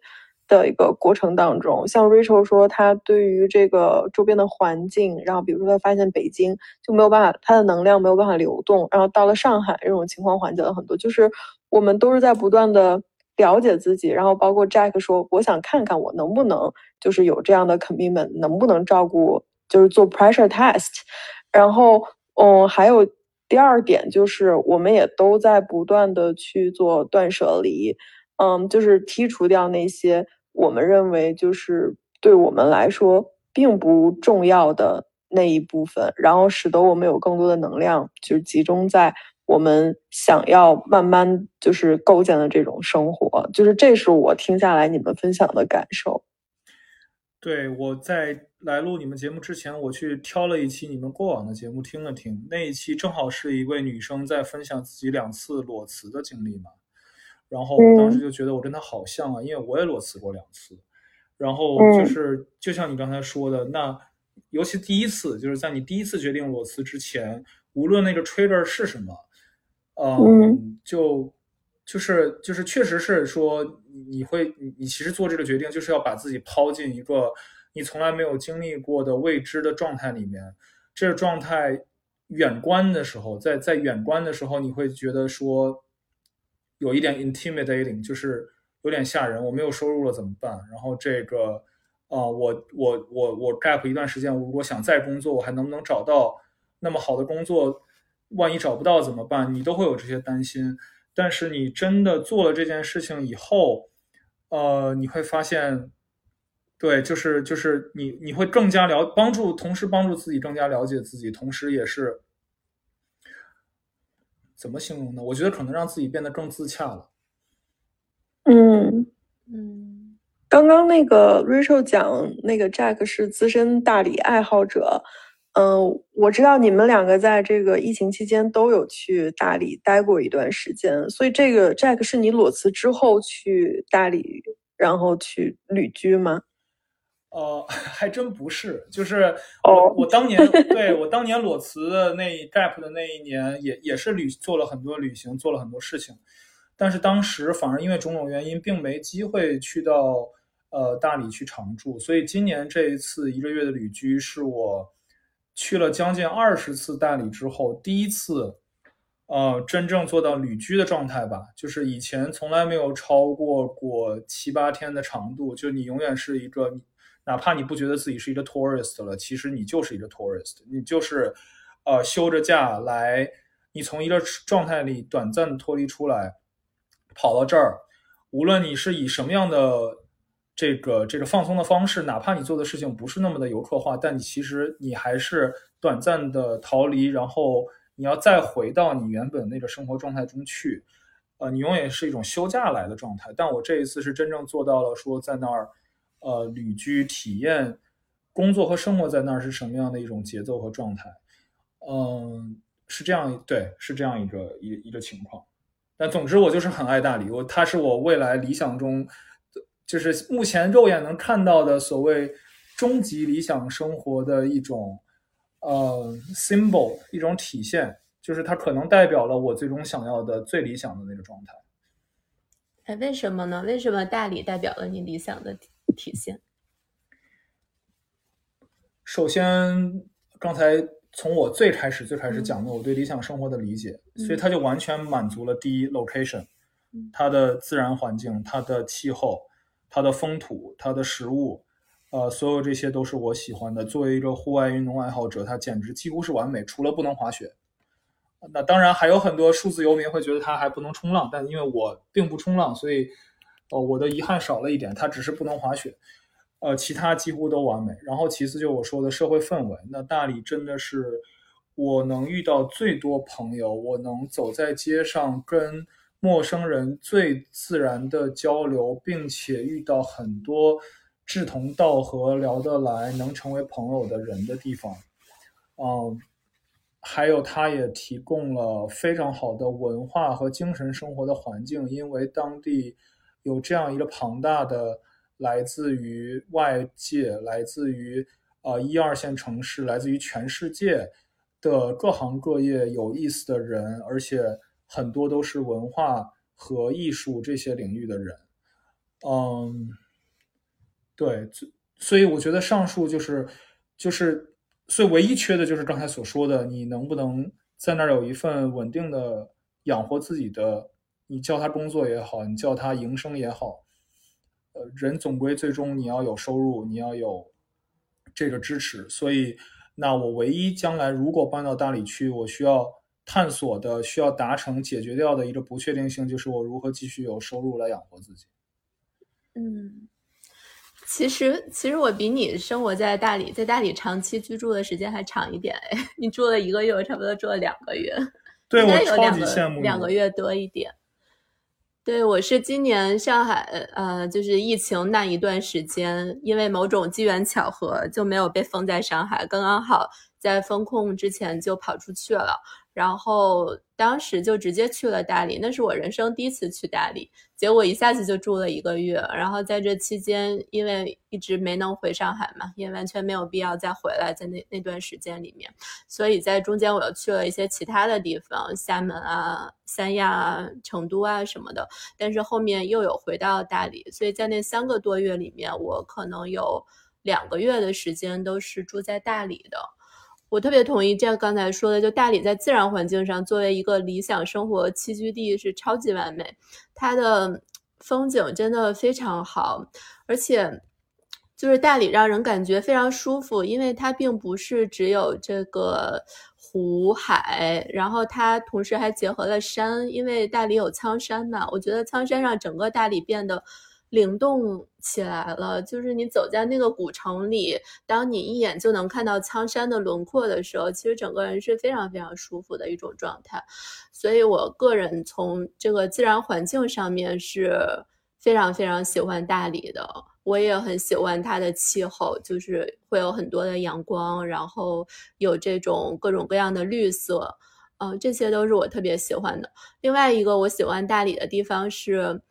的一个过程当中，像 Rachel 说，他对于这个周边的环境，然后比如说他发现北京就没有办法，他的能量没有办法流动，然后到了上海这种情况缓解了很多。就是我们都是在不断的了解自己，然后包括 Jack 说，我想看看我能不能就是有这样的 commitment，能不能照顾，就是做 pressure test。然后，嗯，还有第二点就是，我们也都在不断的去做断舍离，嗯，就是剔除掉那些。我们认为就是对我们来说并不重要的那一部分，然后使得我们有更多的能量，就是集中在我们想要慢慢就是构建的这种生活。就是这是我听下来你们分享的感受。对，我在来录你们节目之前，我去挑了一期你们过往的节目听了听，那一期正好是一位女生在分享自己两次裸辞的经历嘛。然后我当时就觉得我跟他好像啊，因为我也裸辞过两次。然后就是就像你刚才说的，那尤其第一次，就是在你第一次决定裸辞之前，无论那个 trigger 是什么，嗯，就就是就是确实是说你会你你其实做这个决定就是要把自己抛进一个你从来没有经历过的未知的状态里面，这个状态远观的时候，在在远观的时候，你会觉得说有一点 intimidating，就是有点吓人。我没有收入了怎么办？然后这个。啊，我我我我 gap 一段时间，我如果想再工作，我还能不能找到那么好的工作？万一找不到怎么办？你都会有这些担心。但是你真的做了这件事情以后，呃，你会发现，对，就是就是你你会更加了帮助，同时帮助自己更加了解自己，同时也是怎么形容呢？我觉得可能让自己变得更自洽了。嗯嗯。刚刚那个 Rachel 讲那个 Jack 是资深大理爱好者，嗯，我知道你们两个在这个疫情期间都有去大理待过一段时间，所以这个 Jack 是你裸辞之后去大理，然后去旅居吗？呃，<laughs> 还真不是，就是我我当年对我当年裸辞的那 gap 的那一年，也也是旅做了很多旅行，做了很多事情，但是当时反而因为种种原因，并没机会去到。呃，大理去常住，所以今年这一次一个月的旅居是我去了将近二十次大理之后第一次，呃，真正做到旅居的状态吧。就是以前从来没有超过过七八天的长度，就你永远是一个，哪怕你不觉得自己是一个 tourist 了，其实你就是一个 tourist，你就是呃休着假来，你从一个状态里短暂的脱离出来，跑到这儿，无论你是以什么样的。这个这个放松的方式，哪怕你做的事情不是那么的游客化，但你其实你还是短暂的逃离，然后你要再回到你原本那个生活状态中去，呃，你永远是一种休假来的状态。但我这一次是真正做到了，说在那儿，呃，旅居体验工作和生活在那儿是什么样的一种节奏和状态，嗯，是这样，对，是这样一个一一个情况。但总之，我就是很爱大理，我它是我未来理想中。就是目前肉眼能看到的所谓终极理想生活的一种呃 symbol，一种体现，就是它可能代表了我最终想要的最理想的那个状态。哎，为什么呢？为什么大理代表了你理想的体现？首先，刚才从我最开始最开始讲的我对理想生活的理解，所以它就完全满足了第一 location，它的自然环境，它的气候。它的风土，它的食物，呃，所有这些都是我喜欢的。作为一个户外运动爱好者，它简直几乎是完美，除了不能滑雪。那当然还有很多数字游民会觉得它还不能冲浪，但因为我并不冲浪，所以，哦，我的遗憾少了一点，它只是不能滑雪。呃，其他几乎都完美。然后其次就我说的社会氛围，那大理真的是我能遇到最多朋友，我能走在街上跟。陌生人最自然的交流，并且遇到很多志同道合、聊得来、能成为朋友的人的地方，嗯，还有它也提供了非常好的文化和精神生活的环境，因为当地有这样一个庞大的来自于外界、来自于呃一二线城市、来自于全世界的各行各业有意思的人，而且。很多都是文化和艺术这些领域的人，嗯，对，所以我觉得上述就是就是，所以唯一缺的就是刚才所说的，你能不能在那儿有一份稳定的养活自己的，你叫他工作也好，你叫他营生也好，呃，人总归最终你要有收入，你要有这个支持，所以那我唯一将来如果搬到大理去，我需要。探索的需要达成解决掉的一个不确定性，就是我如何继续有收入来养活自己。嗯，其实其实我比你生活在大理，在大理长期居住的时间还长一点哎，你住了一个月，我差不多住了两个月，对我超级羡慕两个月多一点。对我是今年上海呃，就是疫情那一段时间，因为某种机缘巧合就没有被封在上海，刚刚好。在封控之前就跑出去了，然后当时就直接去了大理，那是我人生第一次去大理，结果一下子就住了一个月。然后在这期间，因为一直没能回上海嘛，也完全没有必要再回来，在那那段时间里面，所以在中间我又去了一些其他的地方，厦门啊、三亚啊、成都啊什么的。但是后面又有回到大理，所以在那三个多月里面，我可能有两个月的时间都是住在大理的。我特别同意这样刚才说的，就大理在自然环境上作为一个理想生活栖居地是超级完美，它的风景真的非常好，而且就是大理让人感觉非常舒服，因为它并不是只有这个湖海，然后它同时还结合了山，因为大理有苍山嘛，我觉得苍山让整个大理变得。灵动起来了，就是你走在那个古城里，当你一眼就能看到苍山的轮廓的时候，其实整个人是非常非常舒服的一种状态。所以我个人从这个自然环境上面是非常非常喜欢大理的。我也很喜欢它的气候，就是会有很多的阳光，然后有这种各种各样的绿色，嗯，这些都是我特别喜欢的。另外一个我喜欢大理的地方是，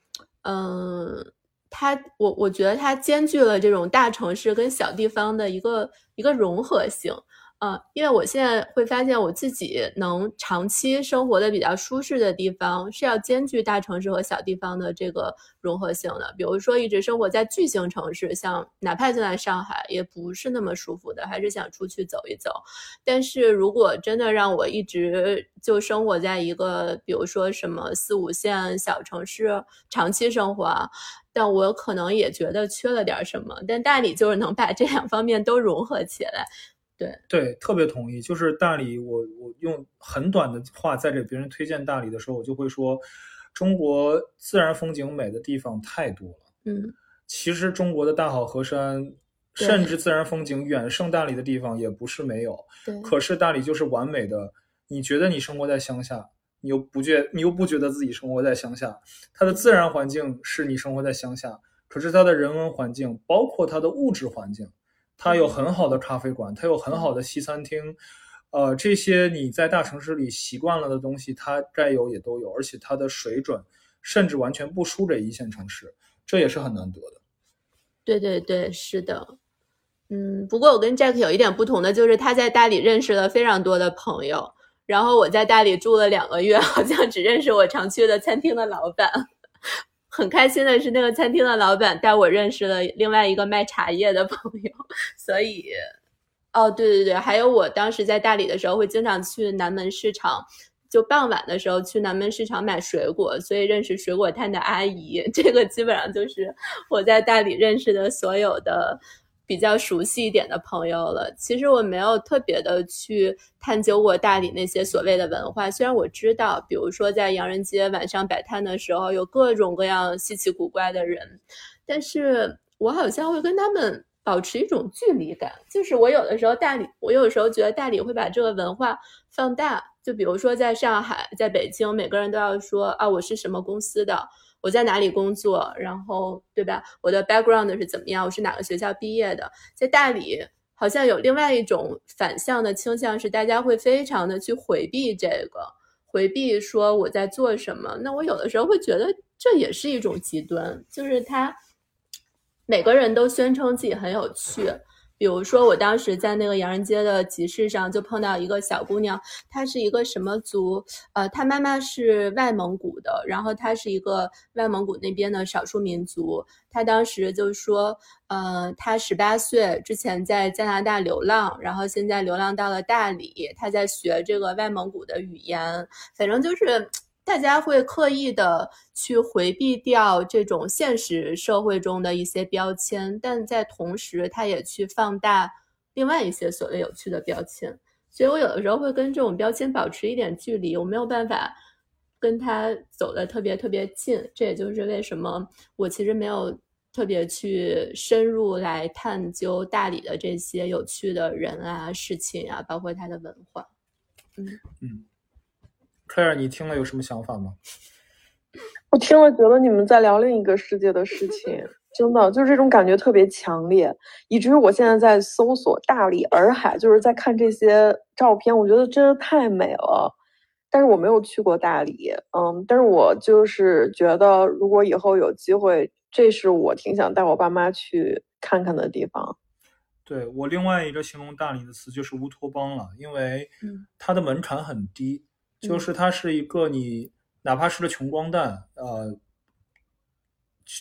嗯。它，我我觉得它兼具了这种大城市跟小地方的一个一个融合性。嗯，因为我现在会发现我自己能长期生活的比较舒适的地方，是要兼具大城市和小地方的这个融合性的。比如说，一直生活在巨型城市，像哪怕就在上海，也不是那么舒服的，还是想出去走一走。但是如果真的让我一直就生活在一个，比如说什么四五线小城市长期生活，但我可能也觉得缺了点什么。但大理就是能把这两方面都融合起来。对对，特别同意。就是大理，我我用很短的话在给别人推荐大理的时候，我就会说，中国自然风景美的地方太多了。嗯，其实中国的大好河山，甚至自然风景远胜大理的地方也不是没有。对，可是大理就是完美的。你觉得你生活在乡下，你又不觉你又不觉得自己生活在乡下。它的自然环境是你生活在乡下，可是它的人文环境，包括它的物质环境。它有很好的咖啡馆，它有很好的西餐厅，呃，这些你在大城市里习惯了的东西，它该有也都有，而且它的水准甚至完全不输给一线城市，这也是很难得的。对对对，是的，嗯，不过我跟 Jack 有一点不同的就是，他在大理认识了非常多的朋友，然后我在大理住了两个月，好像只认识我常去的餐厅的老板。很开心的是，那个餐厅的老板带我认识了另外一个卖茶叶的朋友，所以，哦，对对对，还有我当时在大理的时候，会经常去南门市场，就傍晚的时候去南门市场买水果，所以认识水果摊的阿姨，这个基本上就是我在大理认识的所有的。比较熟悉一点的朋友了。其实我没有特别的去探究过大理那些所谓的文化，虽然我知道，比如说在洋人街晚上摆摊的时候，有各种各样稀奇古怪的人，但是我好像会跟他们保持一种距离感。就是我有的时候大理，我有时候觉得大理会把这个文化放大。就比如说在上海、在北京，每个人都要说啊，我是什么公司的。我在哪里工作，然后对吧？我的 background 是怎么样？我是哪个学校毕业的？在大理好像有另外一种反向的倾向，是大家会非常的去回避这个，回避说我在做什么。那我有的时候会觉得这也是一种极端，就是他每个人都宣称自己很有趣。比如说，我当时在那个洋人街的集市上，就碰到一个小姑娘，她是一个什么族？呃，她妈妈是外蒙古的，然后她是一个外蒙古那边的少数民族。她当时就说，呃，她十八岁之前在加拿大流浪，然后现在流浪到了大理，她在学这个外蒙古的语言，反正就是。大家会刻意的去回避掉这种现实社会中的一些标签，但在同时，他也去放大另外一些所谓有趣的标签。所以我有的时候会跟这种标签保持一点距离，我没有办法跟他走的特别特别近。这也就是为什么我其实没有特别去深入来探究大理的这些有趣的人啊、事情啊，包括它的文化。嗯嗯。Claire，你听了有什么想法吗？我听了觉得你们在聊另一个世界的事情，真的就是这种感觉特别强烈，以至于我现在在搜索大理洱海，就是在看这些照片，我觉得真的太美了。但是我没有去过大理，嗯，但是我就是觉得，如果以后有机会，这是我挺想带我爸妈去看看的地方。对我另外一个形容大理的词就是乌托邦了，因为它的门槛很低，就是它是一个你哪怕是个穷光蛋，呃，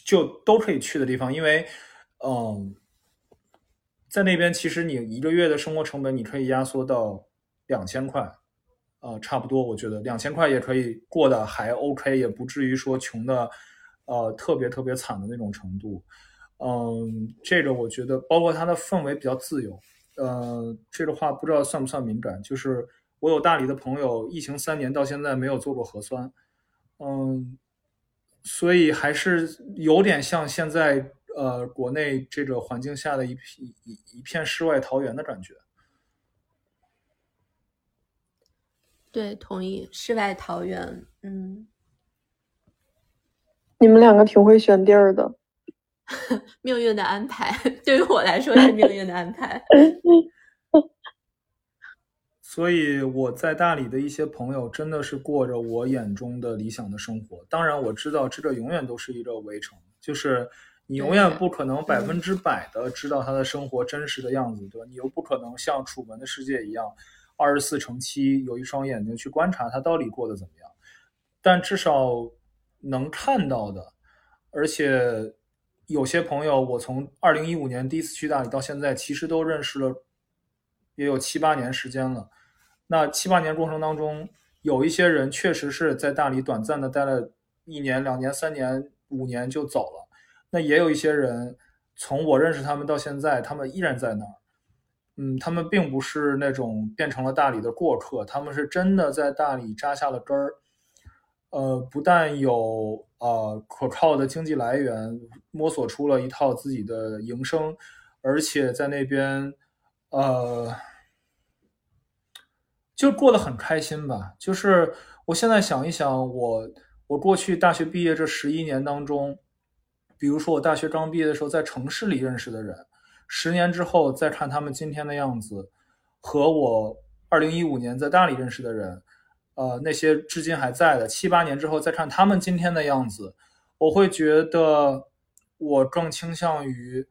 就都可以去的地方，因为，嗯，在那边其实你一个月的生活成本你可以压缩到两千块。呃，差不多，我觉得两千块也可以过得还 OK，也不至于说穷的，呃，特别特别惨的那种程度。嗯，这个我觉得，包括它的氛围比较自由。呃，这个话不知道算不算敏感，就是我有大理的朋友，疫情三年到现在没有做过核酸。嗯，所以还是有点像现在呃国内这个环境下的一一一片世外桃源的感觉。对，同意。世外桃源，嗯，你们两个挺会选地儿的，<laughs> 命运的安排，对于我来说是命运的安排。<laughs> 所以我在大理的一些朋友真的是过着我眼中的理想的生活。当然，我知道这个永远都是一个围城，就是你永远不可能百分之百的知道他的生活真实的样子，对吧？你又不可能像楚门的世界一样。二十四乘七，有一双眼睛去观察他到底过得怎么样，但至少能看到的，而且有些朋友，我从二零一五年第一次去大理到现在，其实都认识了，也有七八年时间了。那七八年过程当中，有一些人确实是在大理短暂的待了一年、两年、三年、五年就走了。那也有一些人，从我认识他们到现在，他们依然在那儿。嗯，他们并不是那种变成了大理的过客，他们是真的在大理扎下了根儿。呃，不但有呃可靠的经济来源，摸索出了一套自己的营生，而且在那边，呃，就过得很开心吧。就是我现在想一想，我我过去大学毕业这十一年当中，比如说我大学刚毕业的时候在城市里认识的人。十年之后再看他们今天的样子，和我二零一五年在大理认识的人，呃，那些至今还在的，七八年之后再看他们今天的样子，我会觉得我更倾向于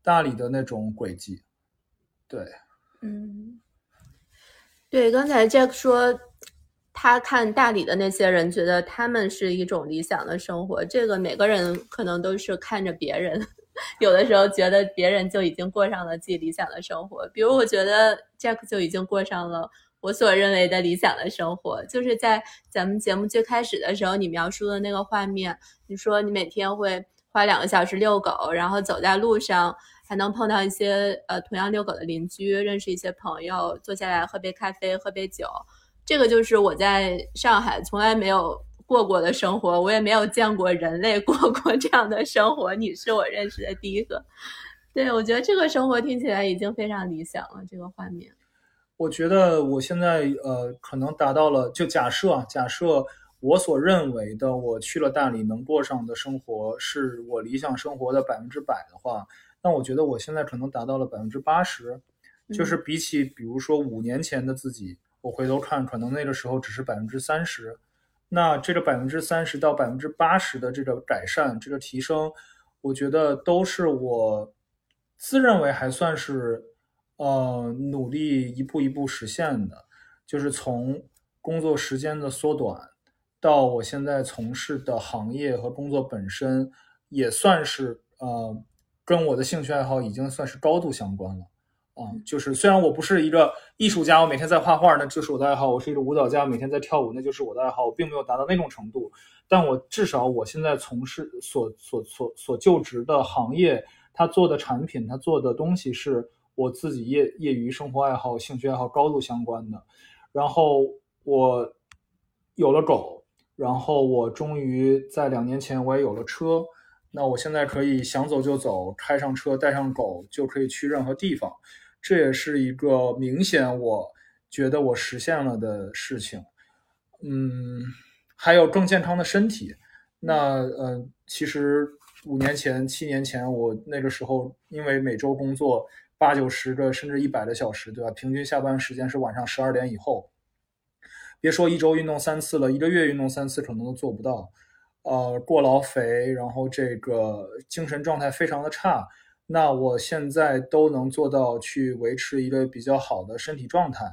大理的那种轨迹。对，嗯，对，刚才 Jack 说他看大理的那些人，觉得他们是一种理想的生活。这个每个人可能都是看着别人。<laughs> 有的时候觉得别人就已经过上了自己理想的生活，比如我觉得 Jack 就已经过上了我所认为的理想的生活，就是在咱们节目最开始的时候，你描述的那个画面，你说你每天会花两个小时遛狗，然后走在路上还能碰到一些呃同样遛狗的邻居，认识一些朋友，坐下来喝杯咖啡，喝杯酒，这个就是我在上海从来没有。过过的生活，我也没有见过人类过过 <laughs> 这样的生活。你是我认识的第一个，对我觉得这个生活听起来已经非常理想了。这个画面，我觉得我现在呃，可能达到了。就假设假设我所认为的，我去了大理能过上的生活是我理想生活的百分之百的话，那我觉得我现在可能达到了百分之八十。就是比起比如说五年前的自己，我回头看，可能那个时候只是百分之三十。那这个百分之三十到百分之八十的这个改善、这个提升，我觉得都是我自认为还算是呃努力一步一步实现的。就是从工作时间的缩短，到我现在从事的行业和工作本身，也算是呃跟我的兴趣爱好已经算是高度相关了。啊，就是虽然我不是一个艺术家，我每天在画画，那就是我的爱好；我是一个舞蹈家，每天在跳舞，那就是我的爱好。我并没有达到那种程度，但我至少我现在从事所所所所就职的行业，他做的产品，他做的东西是我自己业业余生活爱好、兴趣爱好高度相关的。然后我有了狗，然后我终于在两年前我也有了车，那我现在可以想走就走，开上车带上狗就可以去任何地方。这也是一个明显，我觉得我实现了的事情。嗯，还有更健康的身体。那呃，其实五年前、七年前，我那个时候因为每周工作八九十个甚至一百个小时，对吧？平均下班时间是晚上十二点以后。别说一周运动三次了，一个月运动三次可能都做不到。呃，过劳肥，然后这个精神状态非常的差。那我现在都能做到去维持一个比较好的身体状态。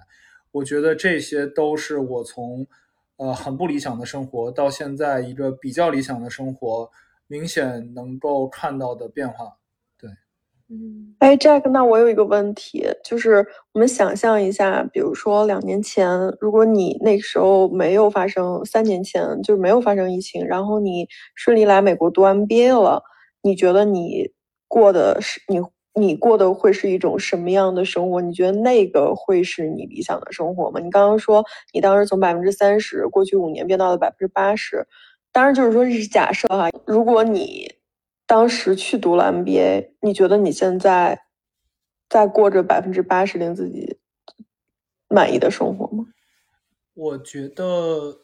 我觉得这些都是我从呃很不理想的生活到现在一个比较理想的生活，明显能够看到的变化。嗯，哎，Jack，那我有一个问题，就是我们想象一下，比如说两年前，如果你那时候没有发生，三年前就是没有发生疫情，然后你顺利来美国读 MBA 了，你觉得你过的是你你过的会是一种什么样的生活？你觉得那个会是你理想的生活吗？你刚刚说你当时从百分之三十，过去五年变到了百分之八十，当然就是说这是假设哈，如果你。当时去读了 MBA，你觉得你现在在过着百分之八十令自己满意的生活吗？我觉得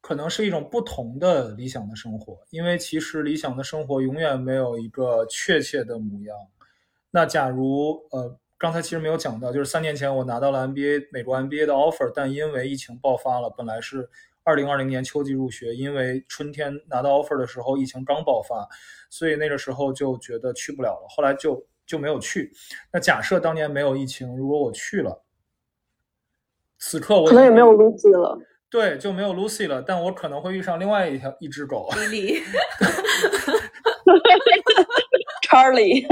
可能是一种不同的理想的生活，因为其实理想的生活永远没有一个确切的模样。那假如呃，刚才其实没有讲到，就是三年前我拿到了 MBA 美国 MBA 的 offer，但因为疫情爆发了，本来是。二零二零年秋季入学，因为春天拿到 offer 的时候，疫情刚爆发，所以那个时候就觉得去不了了。后来就就没有去。那假设当年没有疫情，如果我去了，此刻我可能也没有 Lucy 了。对，就没有 Lucy 了。但我可能会遇上另外一条一只狗，Charlie。<laughs>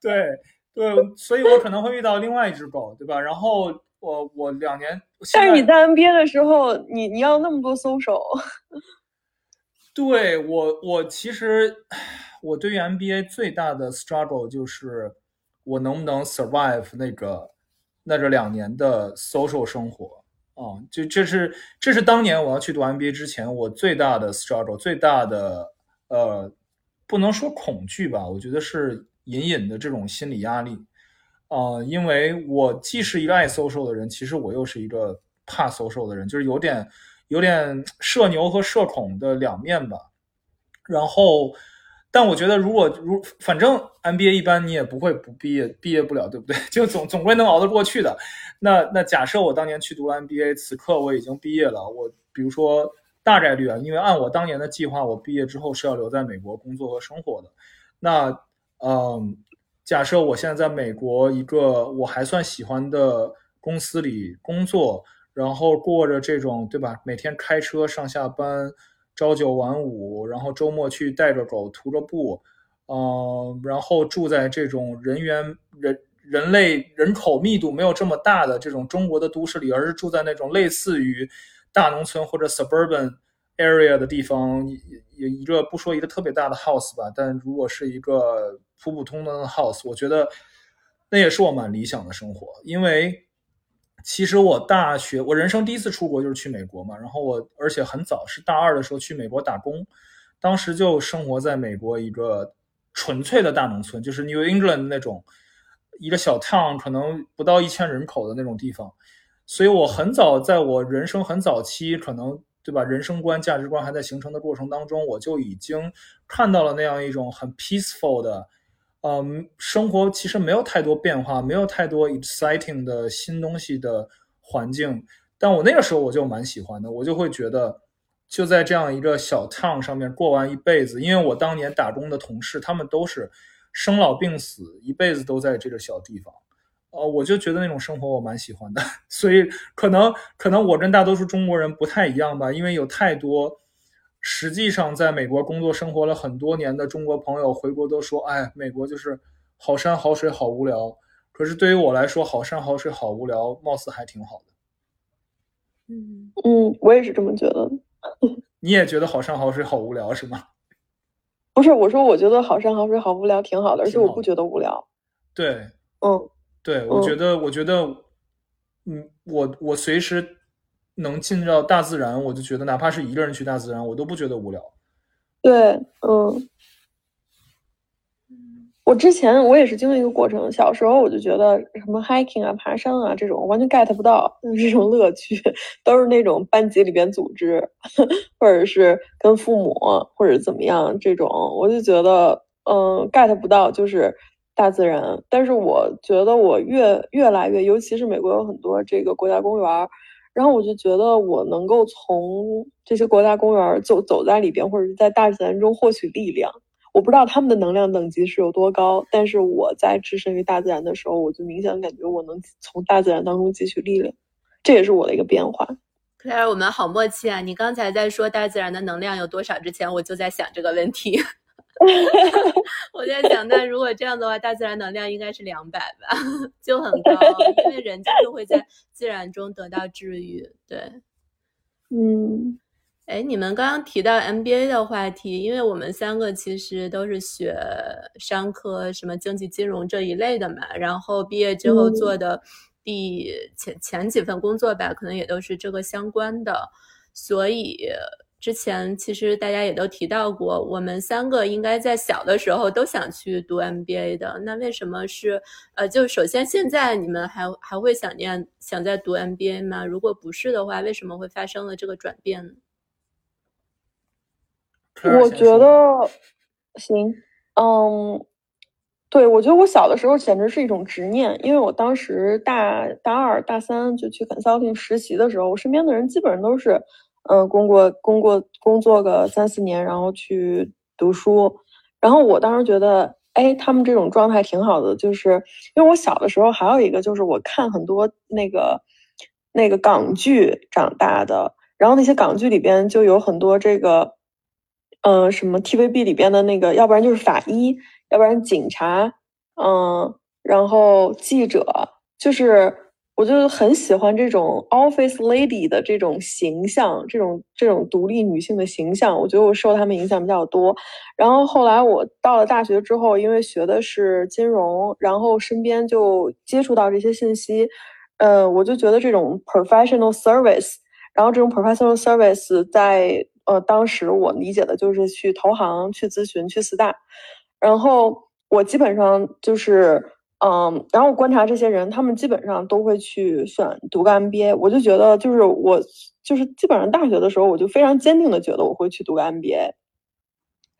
对对，所以我可能会遇到另外一只狗，对吧？然后。我我两年，但是你在 NBA 的时候，你你要那么多搜手。<laughs> 对我我其实我对于 NBA 最大的 struggle 就是我能不能 survive 那个那这两年的 social 生活啊，就这是这是当年我要去读 NBA 之前我最大的 struggle 最大的呃不能说恐惧吧，我觉得是隐隐的这种心理压力。啊，因为我既是一个爱 social 的人，其实我又是一个怕 social 的人，就是有点有点社牛和社恐的两面吧。然后，但我觉得如果如反正 MBA 一般你也不会不毕业，毕业不了，对不对？<laughs> 就总总归能熬得过去的。那那假设我当年去读了 MBA，此刻我已经毕业了，我比如说大概率啊，因为按我当年的计划，我毕业之后是要留在美国工作和生活的。那嗯。假设我现在在美国一个我还算喜欢的公司里工作，然后过着这种对吧？每天开车上下班，朝九晚五，然后周末去带着狗徒个步，嗯，然后住在这种人员人人类人口密度没有这么大的这种中国的都市里，而是住在那种类似于大农村或者 suburban area 的地方，有一个不说一个特别大的 house 吧，但如果是一个。普普通通的 house，我觉得那也是我蛮理想的生活。因为其实我大学，我人生第一次出国就是去美国嘛。然后我而且很早，是大二的时候去美国打工，当时就生活在美国一个纯粹的大农村，就是 New England 那种一个小 town，可能不到一千人口的那种地方。所以我很早，在我人生很早期，可能。对吧？人生观、价值观还在形成的过程当中，我就已经看到了那样一种很 peaceful 的。嗯，生活其实没有太多变化，没有太多 exciting 的新东西的环境。但我那个时候我就蛮喜欢的，我就会觉得就在这样一个小 town 上面过完一辈子。因为我当年打工的同事，他们都是生老病死，一辈子都在这个小地方。呃，我就觉得那种生活我蛮喜欢的。<laughs> 所以可能可能我跟大多数中国人不太一样吧，因为有太多。实际上，在美国工作生活了很多年的中国朋友回国都说：“哎，美国就是好山好水好无聊。”可是对于我来说，好山好水好无聊，貌似还挺好的。嗯嗯，我也是这么觉得。<laughs> 你也觉得好山好水好无聊是吗？不是，我说我觉得好山好水好无聊挺好的，而且我不觉得无聊。对，嗯，对，我觉得，我觉得，嗯，我我随时。能进到大自然，我就觉得哪怕是一个人去大自然，我都不觉得无聊。对，嗯，我之前我也是经历一个过程。小时候我就觉得什么 hiking 啊、爬山啊这种完全 get 不到 <laughs> 这种乐趣，都是那种班级里边组织，<laughs> 或者是跟父母或者怎么样这种，我就觉得嗯 get 不到，就是大自然，但是我觉得我越越来越，尤其是美国有很多这个国家公园，然后我就觉得我能够从这些国家公园走走在里边，或者是在大自然中获取力量。我不知道他们的能量等级是有多高，但是我在置身于大自然的时候，我就明显感觉我能从大自然当中汲取力量，这也是我的一个变化。克莱尔，我们好默契啊！你刚才在说大自然的能量有多少之前，我就在想这个问题。<laughs> 我在想，那如果这样的话，大自然能量应该是两百吧，就很高，因为人就是会在自然中得到治愈。对，<laughs> 嗯。哎，你们刚刚提到 MBA 的话题，因为我们三个其实都是学商科，什么经济金融这一类的嘛，然后毕业之后做的第前前几份工作吧，可能也都是这个相关的。所以之前其实大家也都提到过，我们三个应该在小的时候都想去读 MBA 的。那为什么是呃，就首先现在你们还还会想念想在读 MBA 吗？如果不是的话，为什么会发生了这个转变呢？我觉得行，嗯，对，我觉得我小的时候简直是一种执念，因为我当时大大二、大三就去 consulting 实习的时候，我身边的人基本上都是，嗯，工作、工作、工作个三四年，然后去读书，然后我当时觉得，哎，他们这种状态挺好的，就是因为我小的时候还有一个就是我看很多那个那个港剧长大的，然后那些港剧里边就有很多这个。嗯，什么 TVB 里边的那个，要不然就是法医，要不然警察，嗯，然后记者，就是我就很喜欢这种 office lady 的这种形象，这种这种独立女性的形象，我觉得我受他们影响比较多。然后后来我到了大学之后，因为学的是金融，然后身边就接触到这些信息，呃，我就觉得这种 professional service，然后这种 professional service 在。呃，当时我理解的就是去投行、去咨询、去四大，然后我基本上就是，嗯，然后我观察这些人，他们基本上都会去选读个 MBA，我就觉得就是我就是基本上大学的时候，我就非常坚定的觉得我会去读个 MBA，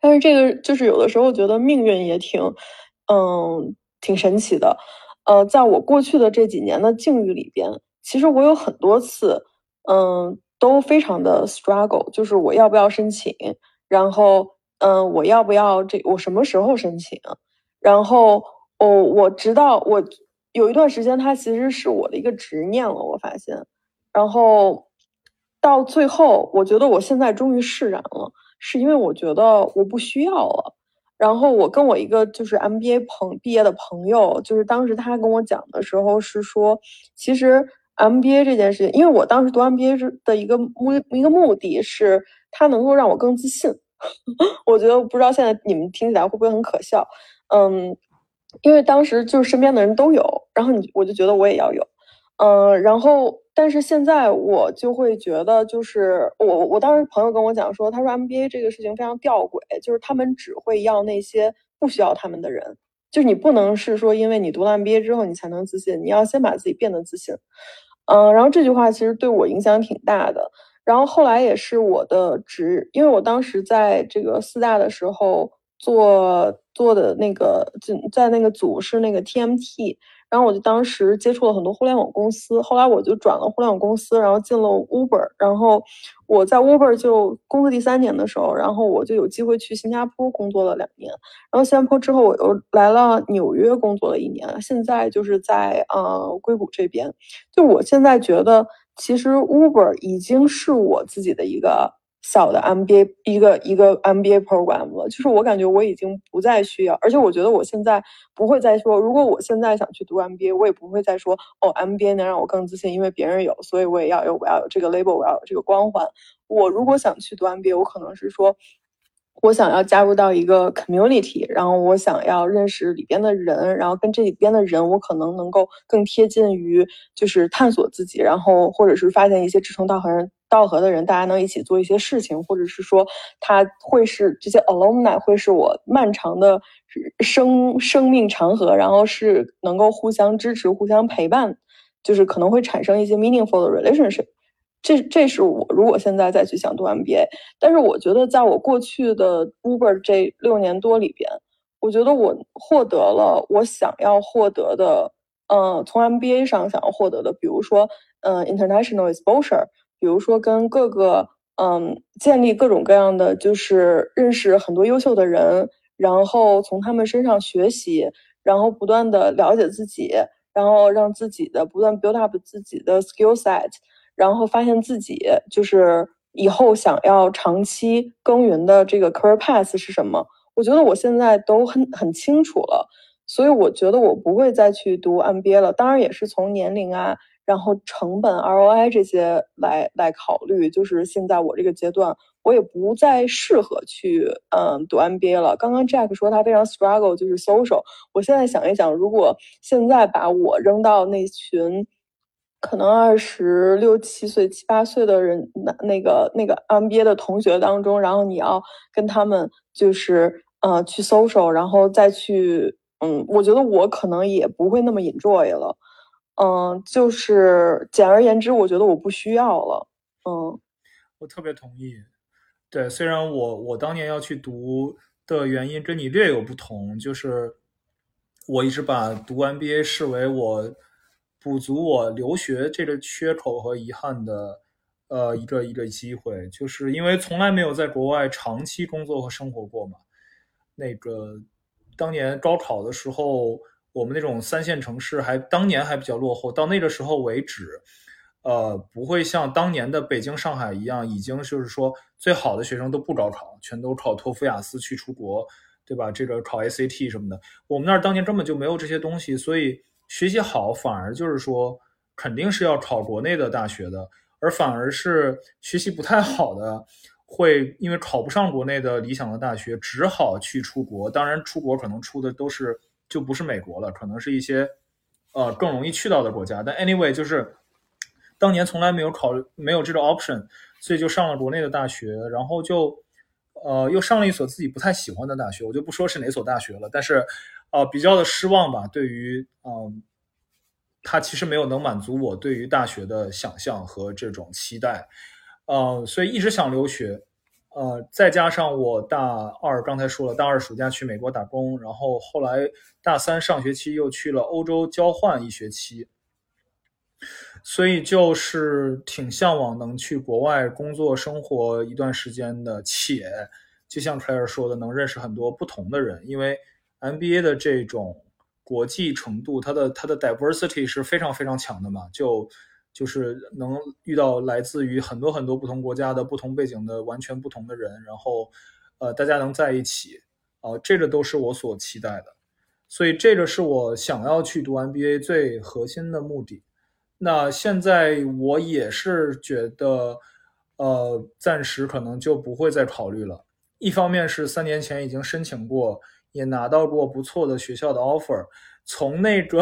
但是这个就是有的时候觉得命运也挺，嗯，挺神奇的，呃，在我过去的这几年的境遇里边，其实我有很多次，嗯。都非常的 struggle，就是我要不要申请，然后，嗯，我要不要这，我什么时候申请，然后，哦，我直到我有一段时间，它其实是我的一个执念了，我发现，然后到最后，我觉得我现在终于释然了，是因为我觉得我不需要了，然后我跟我一个就是 MBA 朋毕业的朋友，就是当时他跟我讲的时候是说，其实。MBA 这件事情，因为我当时读 MBA 的一个目一个目的是，它能够让我更自信。<laughs> 我觉得不知道现在你们听起来会不会很可笑？嗯，因为当时就是身边的人都有，然后你我就觉得我也要有。嗯，然后但是现在我就会觉得，就是我我当时朋友跟我讲说，他说 MBA 这个事情非常吊诡，就是他们只会要那些不需要他们的人。就是你不能是说，因为你读了 MBA 之后你才能自信，你要先把自己变得自信。嗯，然后这句话其实对我影响挺大的。然后后来也是我的职，因为我当时在这个四大的时候做做的那个，在那个组是那个 TMT。然后我就当时接触了很多互联网公司，后来我就转了互联网公司，然后进了 Uber。然后我在 Uber 就工作第三年的时候，然后我就有机会去新加坡工作了两年。然后新加坡之后，我又来了纽约工作了一年，现在就是在呃硅谷这边。就我现在觉得，其实 Uber 已经是我自己的一个。小的 MBA 一个一个 MBA program 了，就是我感觉我已经不再需要，而且我觉得我现在不会再说，如果我现在想去读 MBA，我也不会再说哦，MBA 能让我更自信，因为别人有，所以我也要有，我要有这个 label，我要有这个光环。我如果想去读 MBA，我可能是说。我想要加入到一个 community，然后我想要认识里边的人，然后跟这里边的人，我可能能够更贴近于就是探索自己，然后或者是发现一些志同道合人道合的人，大家能一起做一些事情，或者是说他会是这些 alumni 会是我漫长的生生命长河，然后是能够互相支持、互相陪伴，就是可能会产生一些 meaningful 的 relationship。这这是我如果现在再去想读 MBA，但是我觉得在我过去的 Uber 这六年多里边，我觉得我获得了我想要获得的，嗯，从 MBA 上想要获得的，比如说，嗯，international exposure，比如说跟各个，嗯，建立各种各样的，就是认识很多优秀的人，然后从他们身上学习，然后不断的了解自己，然后让自己的不断 build up 自己的 skill set，然后发现自己就是以后想要长期耕耘的这个 career path 是什么。我觉得我现在都很很清楚了，所以我觉得我不会再去读 MBA 了。当然也是从年龄啊，然后成本、ROI 这些来来考虑。就是现在我这个阶段，我也不再适合去嗯读 MBA 了。刚刚 Jack 说他非常 struggle，就是 social。我现在想一想，如果现在把我扔到那群可能二十六七岁、七八岁的人那那个那个 MBA 的同学当中，然后你要跟他们就是。呃，去 social，然后再去，嗯，我觉得我可能也不会那么 enjoy 了，嗯，就是简而言之，我觉得我不需要了，嗯，我特别同意，对，虽然我我当年要去读的原因跟你略有不同，就是我一直把读 MBA 视为我补足我留学这个缺口和遗憾的，呃，一个一个机会，就是因为从来没有在国外长期工作和生活过嘛。那个当年高考的时候，我们那种三线城市还当年还比较落后。到那个时候为止，呃，不会像当年的北京、上海一样，已经就是说最好的学生都不高考，全都考托福、雅思去出国，对吧？这个考 ACT 什么的，我们那儿当年根本就没有这些东西，所以学习好反而就是说肯定是要考国内的大学的，而反而是学习不太好的。会因为考不上国内的理想的大学，只好去出国。当然，出国可能出的都是就不是美国了，可能是一些呃更容易去到的国家。但 anyway，就是当年从来没有考没有这个 option，所以就上了国内的大学，然后就呃又上了一所自己不太喜欢的大学。我就不说是哪所大学了，但是呃比较的失望吧。对于嗯，他其实没有能满足我对于大学的想象和这种期待。呃，所以一直想留学，呃，再加上我大二刚才说了，大二暑假去美国打工，然后后来大三上学期又去了欧洲交换一学期，所以就是挺向往能去国外工作生活一段时间的，且就像 Claire 说的，能认识很多不同的人，因为 MBA 的这种国际程度，它的它的 diversity 是非常非常强的嘛，就。就是能遇到来自于很多很多不同国家的不同背景的完全不同的人，然后，呃，大家能在一起，啊，这个都是我所期待的，所以这个是我想要去读 MBA 最核心的目的。那现在我也是觉得，呃，暂时可能就不会再考虑了。一方面是三年前已经申请过，也拿到过不错的学校的 offer。从那个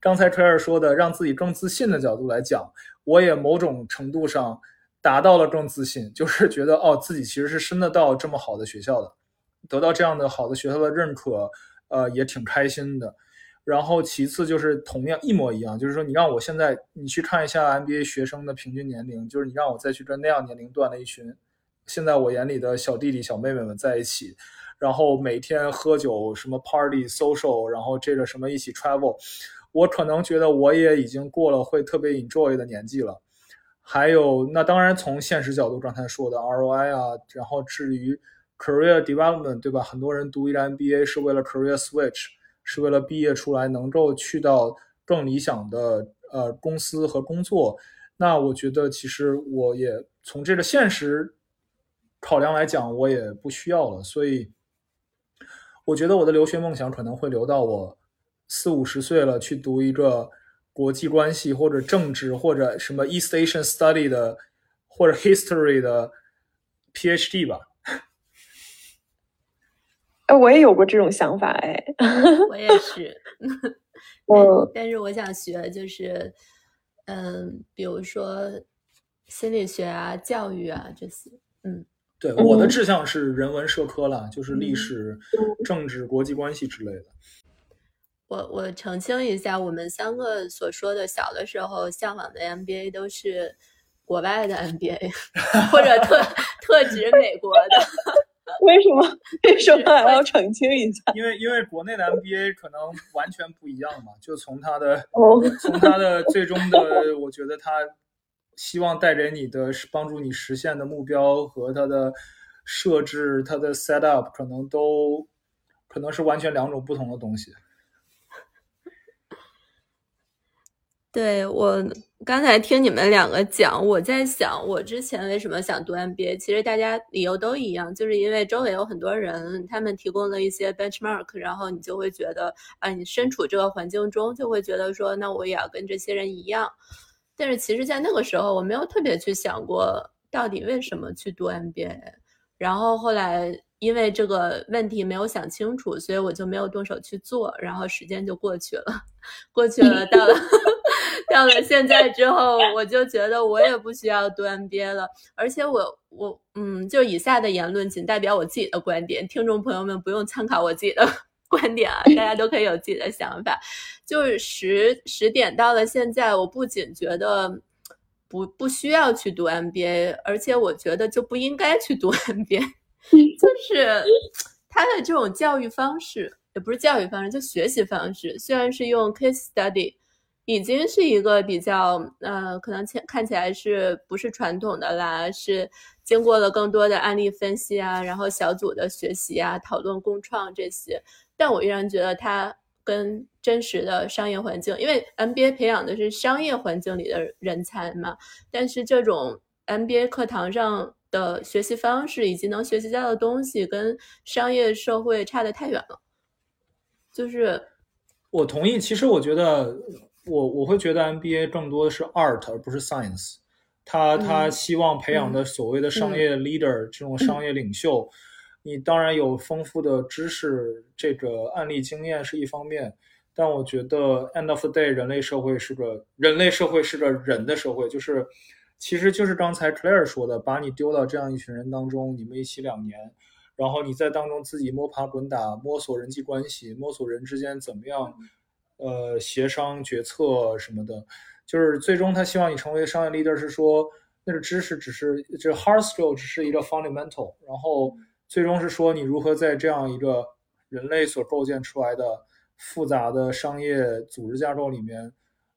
刚才锤儿说的让自己更自信的角度来讲，我也某种程度上达到了更自信，就是觉得哦，自己其实是升得到这么好的学校的，得到这样的好的学校的认可，呃，也挺开心的。然后其次就是同样一模一样，就是说你让我现在你去看一下 MBA 学生的平均年龄，就是你让我再去跟那样年龄段的一群现在我眼里的小弟弟小妹妹们在一起。然后每天喝酒，什么 party social，然后这个什么一起 travel，我可能觉得我也已经过了会特别 enjoy 的年纪了。还有，那当然从现实角度，刚才说的 ROI 啊，然后至于 career development，对吧？很多人读一个 MBA 是为了 career switch，是为了毕业出来能够去到更理想的呃公司和工作。那我觉得其实我也从这个现实考量来讲，我也不需要了，所以。我觉得我的留学梦想可能会留到我四五十岁了，去读一个国际关系或者政治或者什么 East Asian Study 的或者 History 的 PhD 吧。哎，我也有过这种想法，哎，我也 <laughs> 是。嗯，<laughs> 但是我想学就是，嗯，比如说心理学啊、教育啊这些，嗯。对，我的志向是人文社科了，就是历史、政治、国际关系之类的。我我澄清一下，我们三个所说的小的时候向往的 MBA 都是国外的 MBA，<laughs> 或者特特指美国的。<laughs> 为什么？<laughs> 为什么还要澄清一下？因为因为国内的 MBA 可能完全不一样嘛，就从他的哦，从他的最终的，我觉得他希望带给你的是帮助你实现的目标和他的设置、它的 set up 可能都可能是完全两种不同的东西。<laughs> 对我刚才听你们两个讲，我在想，我之前为什么想读 MBA？其实大家理由都一样，就是因为周围有很多人，他们提供了一些 benchmark，然后你就会觉得啊，你身处这个环境中，就会觉得说，那我也要跟这些人一样。但是其实，在那个时候，我没有特别去想过到底为什么去读 MBA。然后后来因为这个问题没有想清楚，所以我就没有动手去做，然后时间就过去了，过去了，到了。<laughs> 到了现在之后，我就觉得我也不需要读 MBA 了，而且我我嗯，就以下的言论仅代表我自己的观点，听众朋友们不用参考我自己的观点啊，<laughs> 大家都可以有自己的想法。就是十十点到了现在，我不仅觉得不不需要去读 MBA，而且我觉得就不应该去读 MBA，<laughs> 就是他的这种教育方式，也不是教育方式，就学习方式，虽然是用 case study。已经是一个比较呃，可能看看起来是不是传统的啦？是经过了更多的案例分析啊，然后小组的学习啊、讨论共创这些。但我依然觉得它跟真实的商业环境，因为 MBA 培养的是商业环境里的人才嘛。但是这种 MBA 课堂上的学习方式以及能学习到的东西，跟商业社会差得太远了。就是我同意，其实我觉得。我我会觉得 MBA 更多的是 art 而不是 science，他他希望培养的所谓的商业 leader 这种商业领袖，你当然有丰富的知识，这个案例经验是一方面，但我觉得 end of the day 人类社会是个人类社会是个人的社会，就是其实就是刚才 Claire 说的，把你丢到这样一群人当中，你们一起两年，然后你在当中自己摸爬滚打，摸索人际关系，摸索人之间怎么样。呃，协商决策什么的，就是最终他希望你成为商业 leader，是说那个知识只是这 hard skill 只是一个 fundamental，然后最终是说你如何在这样一个人类所构建出来的复杂的商业组织架构里面，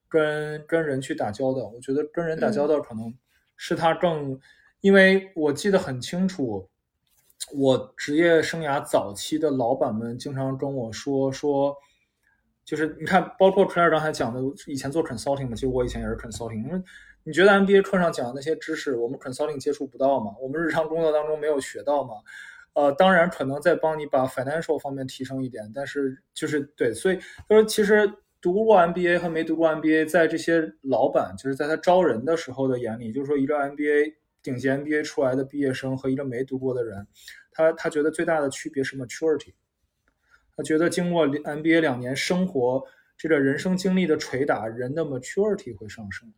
跟跟人去打交道。我觉得跟人打交道可能是他更，因为我记得很清楚，我职业生涯早期的老板们经常跟我说说。就是你看，包括 Claire 刚才讲的，以前做 consulting 嘛，其实我以前也是 consulting。因为你觉得 MBA 课上讲的那些知识，我们 consulting 接触不到吗？我们日常工作当中没有学到吗？呃，当然可能再帮你把 financial 方面提升一点，但是就是对，所以他说，其实读过 MBA 和没读过 MBA，在这些老板就是在他招人的时候的眼里，就是说一个 MBA 顶级 MBA 出来的毕业生和一个没读过的人，他他觉得最大的区别是 maturity。他觉得经过 MBA 两年生活，这个人生经历的捶打，人的 maturity 会上升。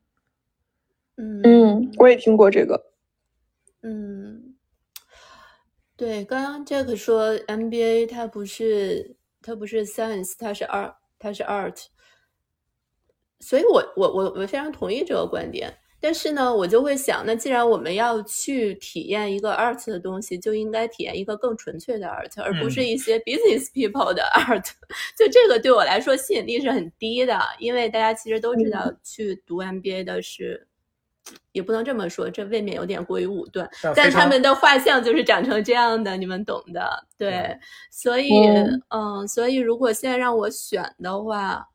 嗯嗯，我也听过这个。嗯，对，刚刚 Jack 说 MBA 它不是它不是 science，它是 art，它是 art。所以我我我我非常同意这个观点。但是呢，我就会想，那既然我们要去体验一个 art 的东西，就应该体验一个更纯粹的 art，而不是一些 business people 的 art。<laughs> 就这个对我来说吸引力是很低的，因为大家其实都知道，去读 MBA 的是，也不能这么说，这未免有点过于武断。但他们的画像就是长成这样的，你们懂的。对，所以，嗯，所以如果现在让我选的话。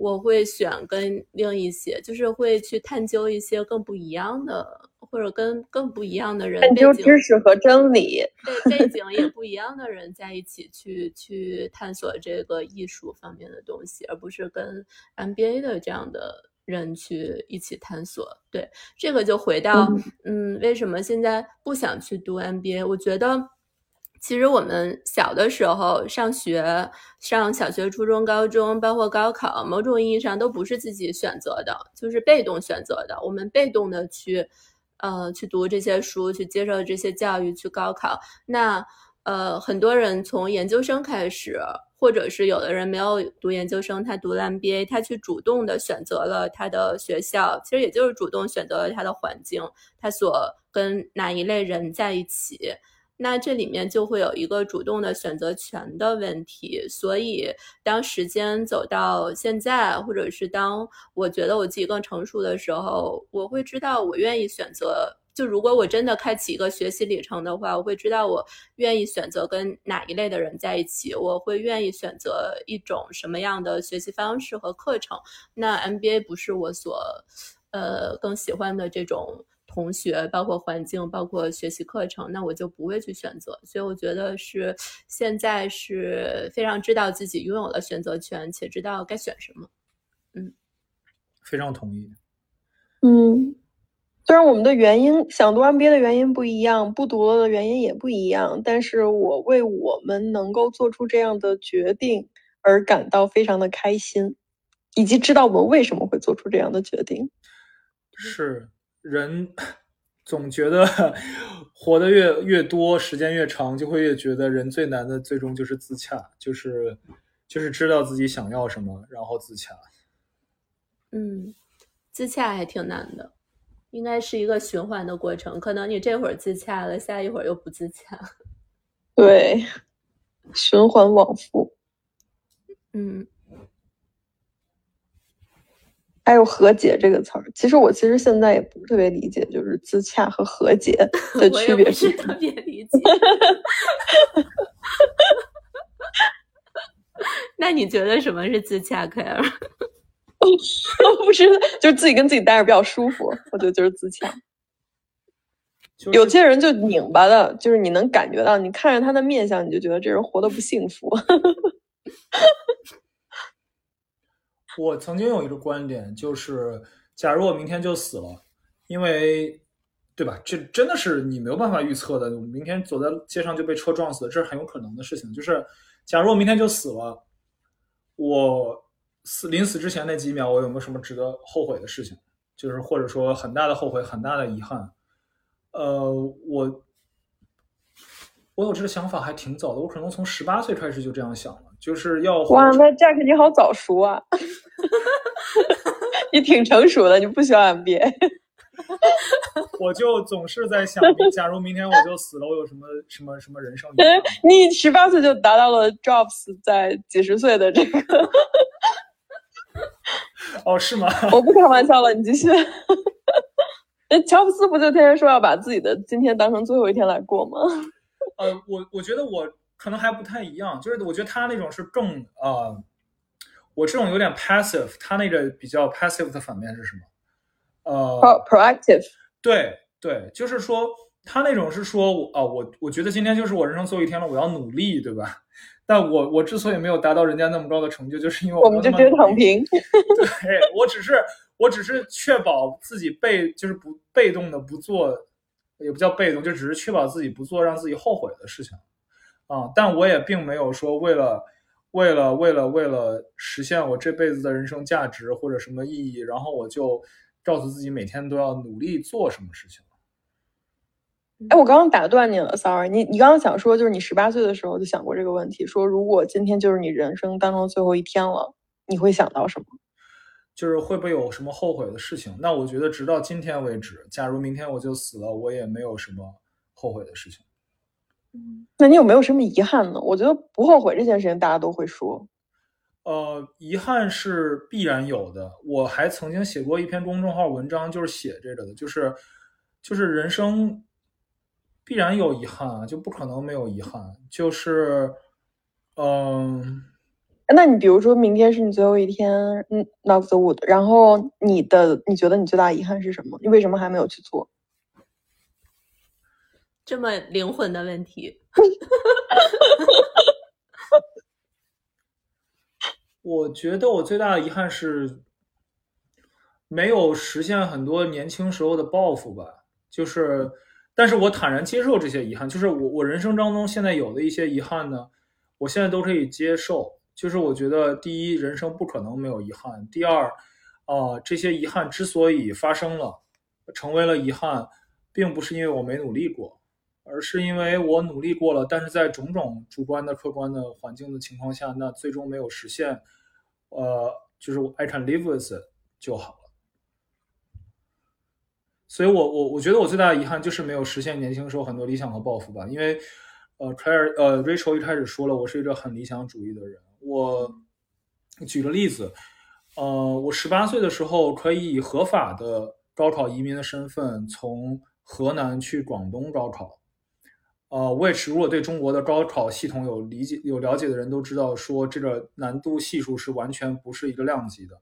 我会选跟另一些，就是会去探究一些更不一样的，或者跟更不一样的人，探究知识和真理，对背景也不一样的人在一起去去探索这个艺术方面的东西，而不是跟 MBA 的这样的人去一起探索。对，这个就回到，嗯，为什么现在不想去读 MBA？我觉得。其实我们小的时候上学，上小学、初中、高中，包括高考，某种意义上都不是自己选择的，就是被动选择的。我们被动的去，呃，去读这些书，去接受这些教育，去高考。那，呃，很多人从研究生开始，或者是有的人没有读研究生，他读了 MBA，他去主动的选择了他的学校，其实也就是主动选择了他的环境，他所跟哪一类人在一起。那这里面就会有一个主动的选择权的问题。所以，当时间走到现在，或者是当我觉得我自己更成熟的时候，我会知道我愿意选择。就如果我真的开启一个学习里程的话，我会知道我愿意选择跟哪一类的人在一起，我会愿意选择一种什么样的学习方式和课程。那 MBA 不是我所，呃，更喜欢的这种同学，包括环境，包括学习课程，那我就不会去选择。所以我觉得是现在是非常知道自己拥有了选择权，且知道该选什么。嗯，非常同意。嗯。虽然我们的原因想读 MBA 的原因不一样，不读了的原因也不一样，但是我为我们能够做出这样的决定而感到非常的开心，以及知道我们为什么会做出这样的决定。是人 <laughs> 总觉得活得越越多，时间越长，就会越觉得人最难的最终就是自洽，就是就是知道自己想要什么，然后自洽。嗯，自洽还挺难的。应该是一个循环的过程，可能你这会儿自洽了，下一会儿又不自洽。<laughs> 对，循环往复。嗯，还有和解这个词儿，其实我其实现在也不是特别理解，就是自洽和和解 <laughs> 的区别是特别理解。<laughs> 那你觉得什么是自洽，可儿？<laughs> 不是，<laughs> 就是自己跟自己待着比较舒服，我觉得就是自洽。有些人就拧巴的，就是你能感觉到，你看着他的面相，你就觉得这人活得不幸福。<laughs> 我曾经有一个观点，就是假如我明天就死了，因为，对吧？这真的是你没有办法预测的。明天走在街上就被车撞死，这是很有可能的事情。就是假如我明天就死了，我。死临死之前那几秒，我有没有什么值得后悔的事情？就是或者说很大的后悔、很大的遗憾。呃，我我有这个想法还挺早的，我可能从十八岁开始就这样想了，就是要哇，那 Jack 你好早熟啊！<laughs> 你挺成熟的，你不需要 MBA。<laughs> 我就总是在想，假如明天我就死了，我有什么什么什么人生？<laughs> 你十八岁就达到了 Jobs 在几十岁的这个。<laughs> 哦，是吗？<laughs> 我不开玩笑了，你继续。<laughs> 哎，乔布斯不就天天说要把自己的今天当成最后一天来过吗？呃，我我觉得我可能还不太一样，就是我觉得他那种是更呃，我这种有点 passive，他那个比较 passive 的反面是什么？呃，proactive。对对，就是说他那种是说啊，我我觉得今天就是我人生最后一天了，我要努力，对吧？但我我之所以没有达到人家那么高的成就，就是因为我们就直接躺平。<laughs> 对我只是我只是确保自己被就是不被动的不做，也不叫被动，就只是确保自己不做让自己后悔的事情啊。但我也并没有说为了为了为了为了实现我这辈子的人生价值或者什么意义，然后我就告诉自己每天都要努力做什么事情。哎，我刚刚打断你了，sorry。你你刚刚想说，就是你十八岁的时候就想过这个问题，说如果今天就是你人生当中最后一天了，你会想到什么？就是会不会有什么后悔的事情？那我觉得直到今天为止，假如明天我就死了，我也没有什么后悔的事情。嗯，那你有没有什么遗憾呢？我觉得不后悔这件事情大家都会说。呃，遗憾是必然有的。我还曾经写过一篇公众号文章，就是写这个的，就是就是人生。必然有遗憾啊，就不可能没有遗憾。就是，嗯，那你比如说明天是你最后一天，嗯，knock the wood，然后你的你觉得你最大遗憾是什么？你为什么还没有去做？<laughs> 这么灵魂的问题。<laughs> 我觉得我最大的遗憾是没有实现很多年轻时候的抱负吧，就是。但是我坦然接受这些遗憾，就是我我人生当中现在有的一些遗憾呢，我现在都可以接受。就是我觉得，第一，人生不可能没有遗憾；第二，啊，这些遗憾之所以发生了，成为了遗憾，并不是因为我没努力过，而是因为我努力过了，但是在种种主观的、客观的环境的情况下，那最终没有实现。呃，就是 I can live with 就好。所以我我我觉得我最大的遗憾就是没有实现年轻时候很多理想和抱负吧。因为呃，Claire 呃，Rachel 一开始说了，我是一个很理想主义的人。我举个例子，呃，我十八岁的时候可以以合法的高考移民的身份从河南去广东高考。呃，which 如果对中国的高考系统有理解、有了解的人都知道，说这个难度系数是完全不是一个量级的。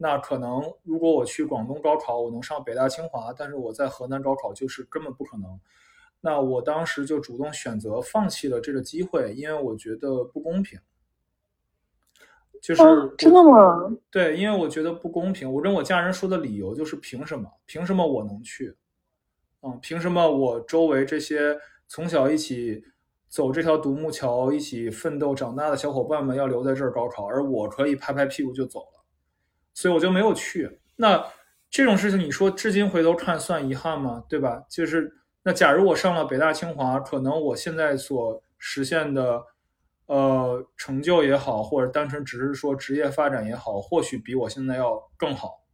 那可能如果我去广东高考，我能上北大清华，但是我在河南高考就是根本不可能。那我当时就主动选择放弃了这个机会，因为我觉得不公平。就是真的吗？对，因为我觉得不公平。我跟我家人说的理由就是凭什么？凭什么我能去？嗯，凭什么我周围这些从小一起走这条独木桥、一起奋斗长大的小伙伴们要留在这儿高考，而我可以拍拍屁股就走了？所以我就没有去。那这种事情，你说至今回头看算遗憾吗？对吧？就是那假如我上了北大清华，可能我现在所实现的。呃，成就也好，或者单纯只是说职业发展也好，或许比我现在要更好。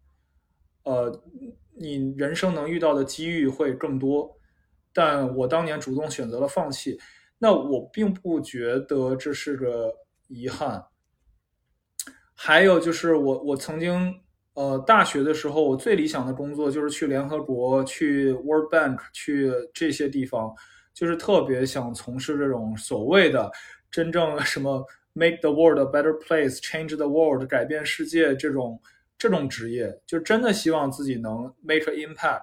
呃，你人生能遇到的机遇会更多，但我当年主动选择了放弃，那我并不觉得这是个遗憾。还有就是我，我曾经呃大学的时候，我最理想的工作就是去联合国、去 World Bank、去这些地方，就是特别想从事这种所谓的。真正什么 make the world a better place, change the world，改变世界这种这种职业，就真的希望自己能 make an impact。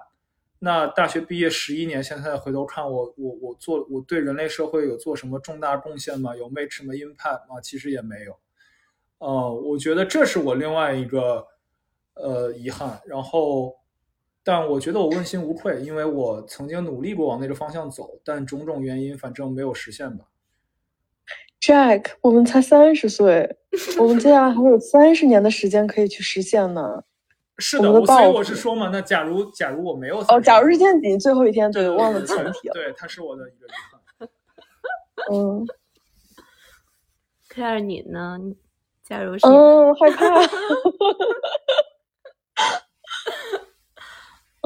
那大学毕业十一年，现在回头看我我我做我对人类社会有做什么重大贡献吗？有 make 什么 impact 吗？其实也没有。呃，我觉得这是我另外一个呃遗憾。然后，但我觉得我问心无愧，因为我曾经努力过往那个方向走，但种种原因，反正没有实现吧。Jack，我们才三十岁，我们接下来还有三十年的时间可以去实现呢。<laughs> 是的，所以我是说嘛，那假如假如我没有哦，假如是今天你最后一天，对，忘了前提了。对，他是我的一个遗憾。<laughs> 嗯，Claire，你呢？假如是嗯，害怕。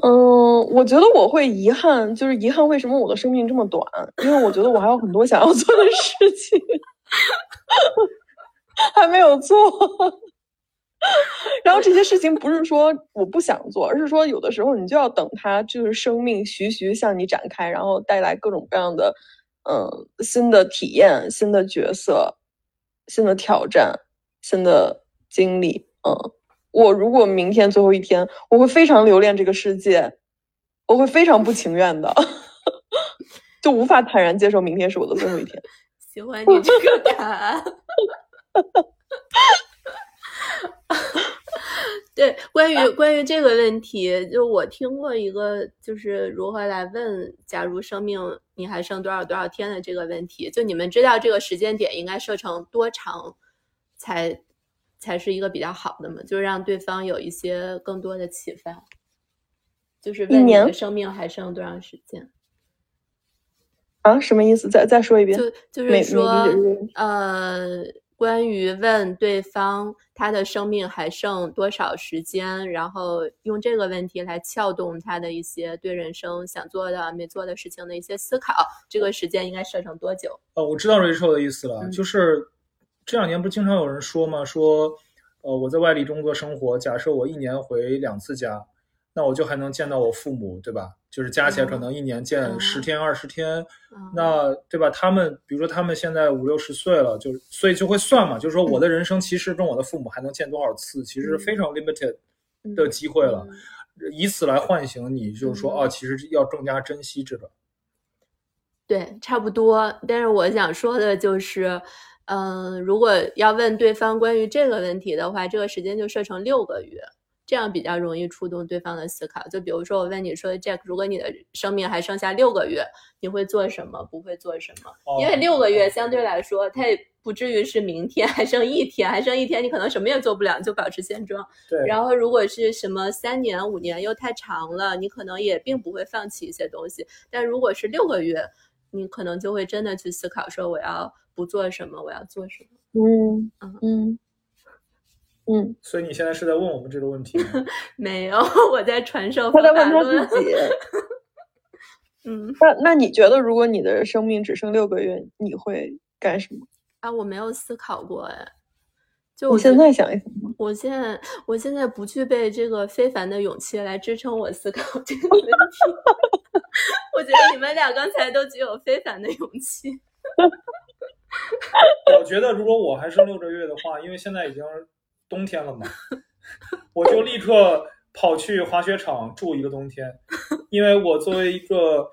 嗯，我觉得我会遗憾，就是遗憾为什么我的生命这么短？因为我觉得我还有很多想要做的事情，还没有做。然后这些事情不是说我不想做，而是说有的时候你就要等它，就是生命徐徐向你展开，然后带来各种各样的嗯新的体验、新的角色、新的挑战、新的经历，嗯。我如果明天最后一天，我会非常留恋这个世界，我会非常不情愿的，<laughs> 就无法坦然接受明天是我的最后一天。<laughs> 喜欢你这个答案。<laughs> 对，关于关于这个问题，就我听过一个，就是如何来问，假如生命你还剩多少多少天的这个问题，就你们知道这个时间点应该设成多长才？才是一个比较好的嘛，就是让对方有一些更多的启发。就是问你的生命还剩多长时间？啊，什么意思？再再说一遍。就就是说，呃，关于问对方他的生命还剩多少时间，然后用这个问题来撬动他的一些对人生想做的、没做的事情的一些思考。这个时间应该设成多久？哦，我知道 Rachel 的意思了，就是。这两年不经常有人说吗？说，呃，我在外地工作生活，假设我一年回两次家，那我就还能见到我父母，对吧？就是加起来可能一年见十天二十天，那对吧？他们比如说他们现在五六十岁了，就所以就会算嘛，就是说我的人生其实跟我的父母还能见多少次，其实是非常 limited 的机会了，以此来唤醒你，就是说啊，其实要更加珍惜这个。对，差不多。但是我想说的就是。嗯，如果要问对方关于这个问题的话，这个时间就设成六个月，这样比较容易触动对方的思考。就比如说，我问你说，Jack，如果你的生命还剩下六个月，你会做什么？不会做什么？因为六个月相对来说，它也不至于是明天还剩一天，还剩一天，你可能什么也做不了，就保持现状。对。然后，如果是什么三年、五年又太长了，你可能也并不会放弃一些东西。但如果是六个月，你可能就会真的去思考说，我要。不做什么，我要做什么？嗯嗯嗯。嗯，所以你现在是在问我们这个问题吗？<laughs> 没有，我在传授他在问他方法。自己。嗯 <laughs> 那那你觉得，如果你的生命只剩六个月，你会干什么？啊，我没有思考过哎，就我现在想一想。我现在我现在不具备这个非凡的勇气来支撑我思考这个问题。<laughs> 我觉得你们俩刚才都具有非凡的勇气。<laughs> 我觉得如果我还剩六个月的话，因为现在已经冬天了嘛，<laughs> 我就立刻跑去滑雪场住一个冬天，因为我作为一个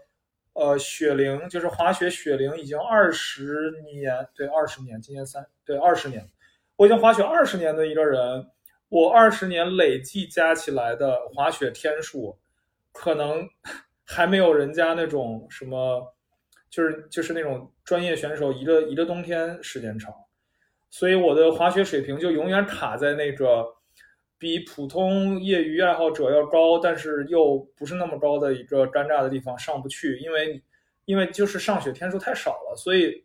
呃雪龄，就是滑雪雪龄已经二十年，对，二十年，今年三，对，二十年，我已经滑雪二十年的一个人，我二十年累计加起来的滑雪天数，可能还没有人家那种什么。就是就是那种专业选手一个一个冬天时间长，所以我的滑雪水平就永远卡在那个比普通业余爱好者要高，但是又不是那么高的一个尴尬的地方上不去，因为因为就是上雪天数太少了，所以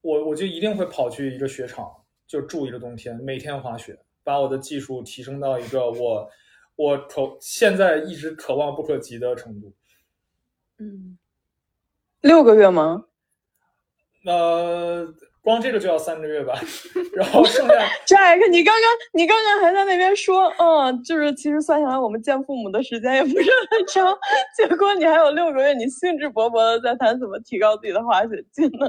我我就一定会跑去一个雪场，就住一个冬天，每天滑雪，把我的技术提升到一个我我可现在一直可望不可及的程度。嗯，六个月吗？呃，光这个就要三个月吧，然后剩下 <laughs> Jack，你刚刚你刚刚还在那边说，嗯，就是其实算下来我们见父母的时间也不是很长，结果你还有六个月，你兴致勃勃的在谈怎么提高自己的滑雪技能。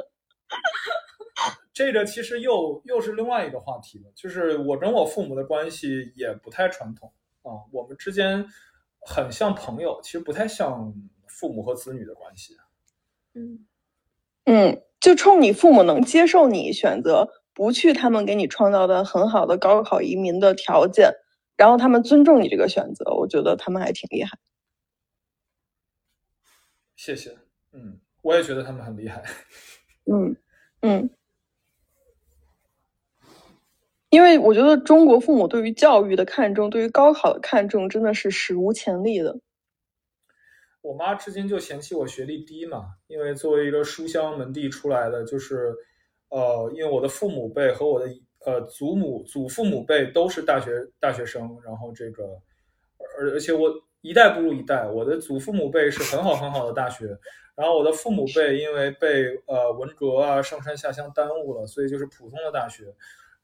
<laughs> 这个其实又又是另外一个话题了，就是我跟我父母的关系也不太传统啊，我们之间很像朋友，其实不太像父母和子女的关系。嗯嗯，就冲你父母能接受你选择不去他们给你创造的很好的高考移民的条件，然后他们尊重你这个选择，我觉得他们还挺厉害。谢谢，嗯，我也觉得他们很厉害。<laughs> 嗯嗯，因为我觉得中国父母对于教育的看重，对于高考的看重，真的是史无前例的。我妈至今就嫌弃我学历低嘛，因为作为一个书香门第出来的，就是呃，因为我的父母辈和我的呃祖母、祖父母辈都是大学大学生，然后这个，而而且我一代不如一代，我的祖父母辈是很好很好的大学，然后我的父母辈因为被呃文革啊上山下乡耽误了，所以就是普通的大学，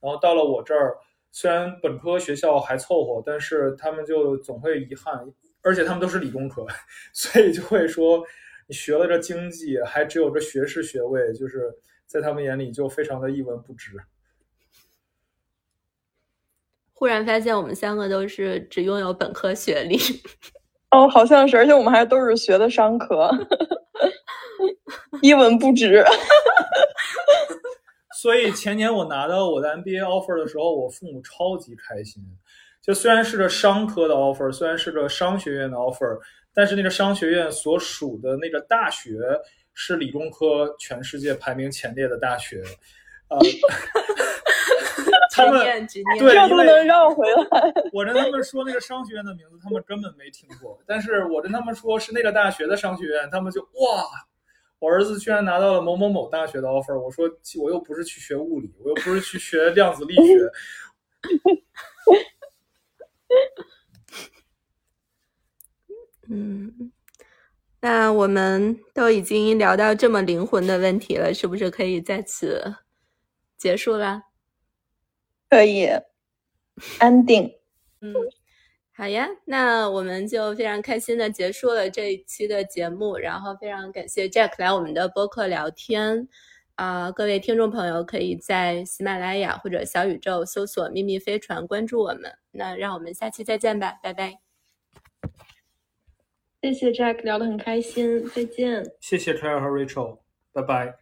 然后到了我这儿，虽然本科学校还凑合，但是他们就总会遗憾。而且他们都是理工科，<laughs> 所以就会说你学了这经济，还只有个学士学位，就是在他们眼里就非常的一文不值。忽然发现我们三个都是只拥有本科学历。哦，好像是，而且我们还都是学的商科，一文不值。<laughs> 所以前年我拿到我的 MBA offer 的时候，我父母超级开心。就虽然是个商科的 offer，虽然是个商学院的 offer，但是那个商学院所属的那个大学是理工科全世界排名前列的大学，呃，他们对，这都能绕回来。我跟他们说那个商学院的名字，他们根本没听过，但是我跟他们说是那个大学的商学院，他们就哇，我儿子居然拿到了某某某大学的 offer，我说我又不是去学物理，我又不是去学量子力学。<laughs> 嗯，那我们都已经聊到这么灵魂的问题了，是不是可以在此结束啦？可以，ending。嗯，好呀，那我们就非常开心的结束了这一期的节目，然后非常感谢 Jack 来我们的播客聊天。啊、呃，各位听众朋友可以在喜马拉雅或者小宇宙搜索“秘密飞船”关注我们。那让我们下期再见吧，拜拜。谢谢 Jack，聊得很开心，再见。谢谢 Claire 和 Rachel，拜拜。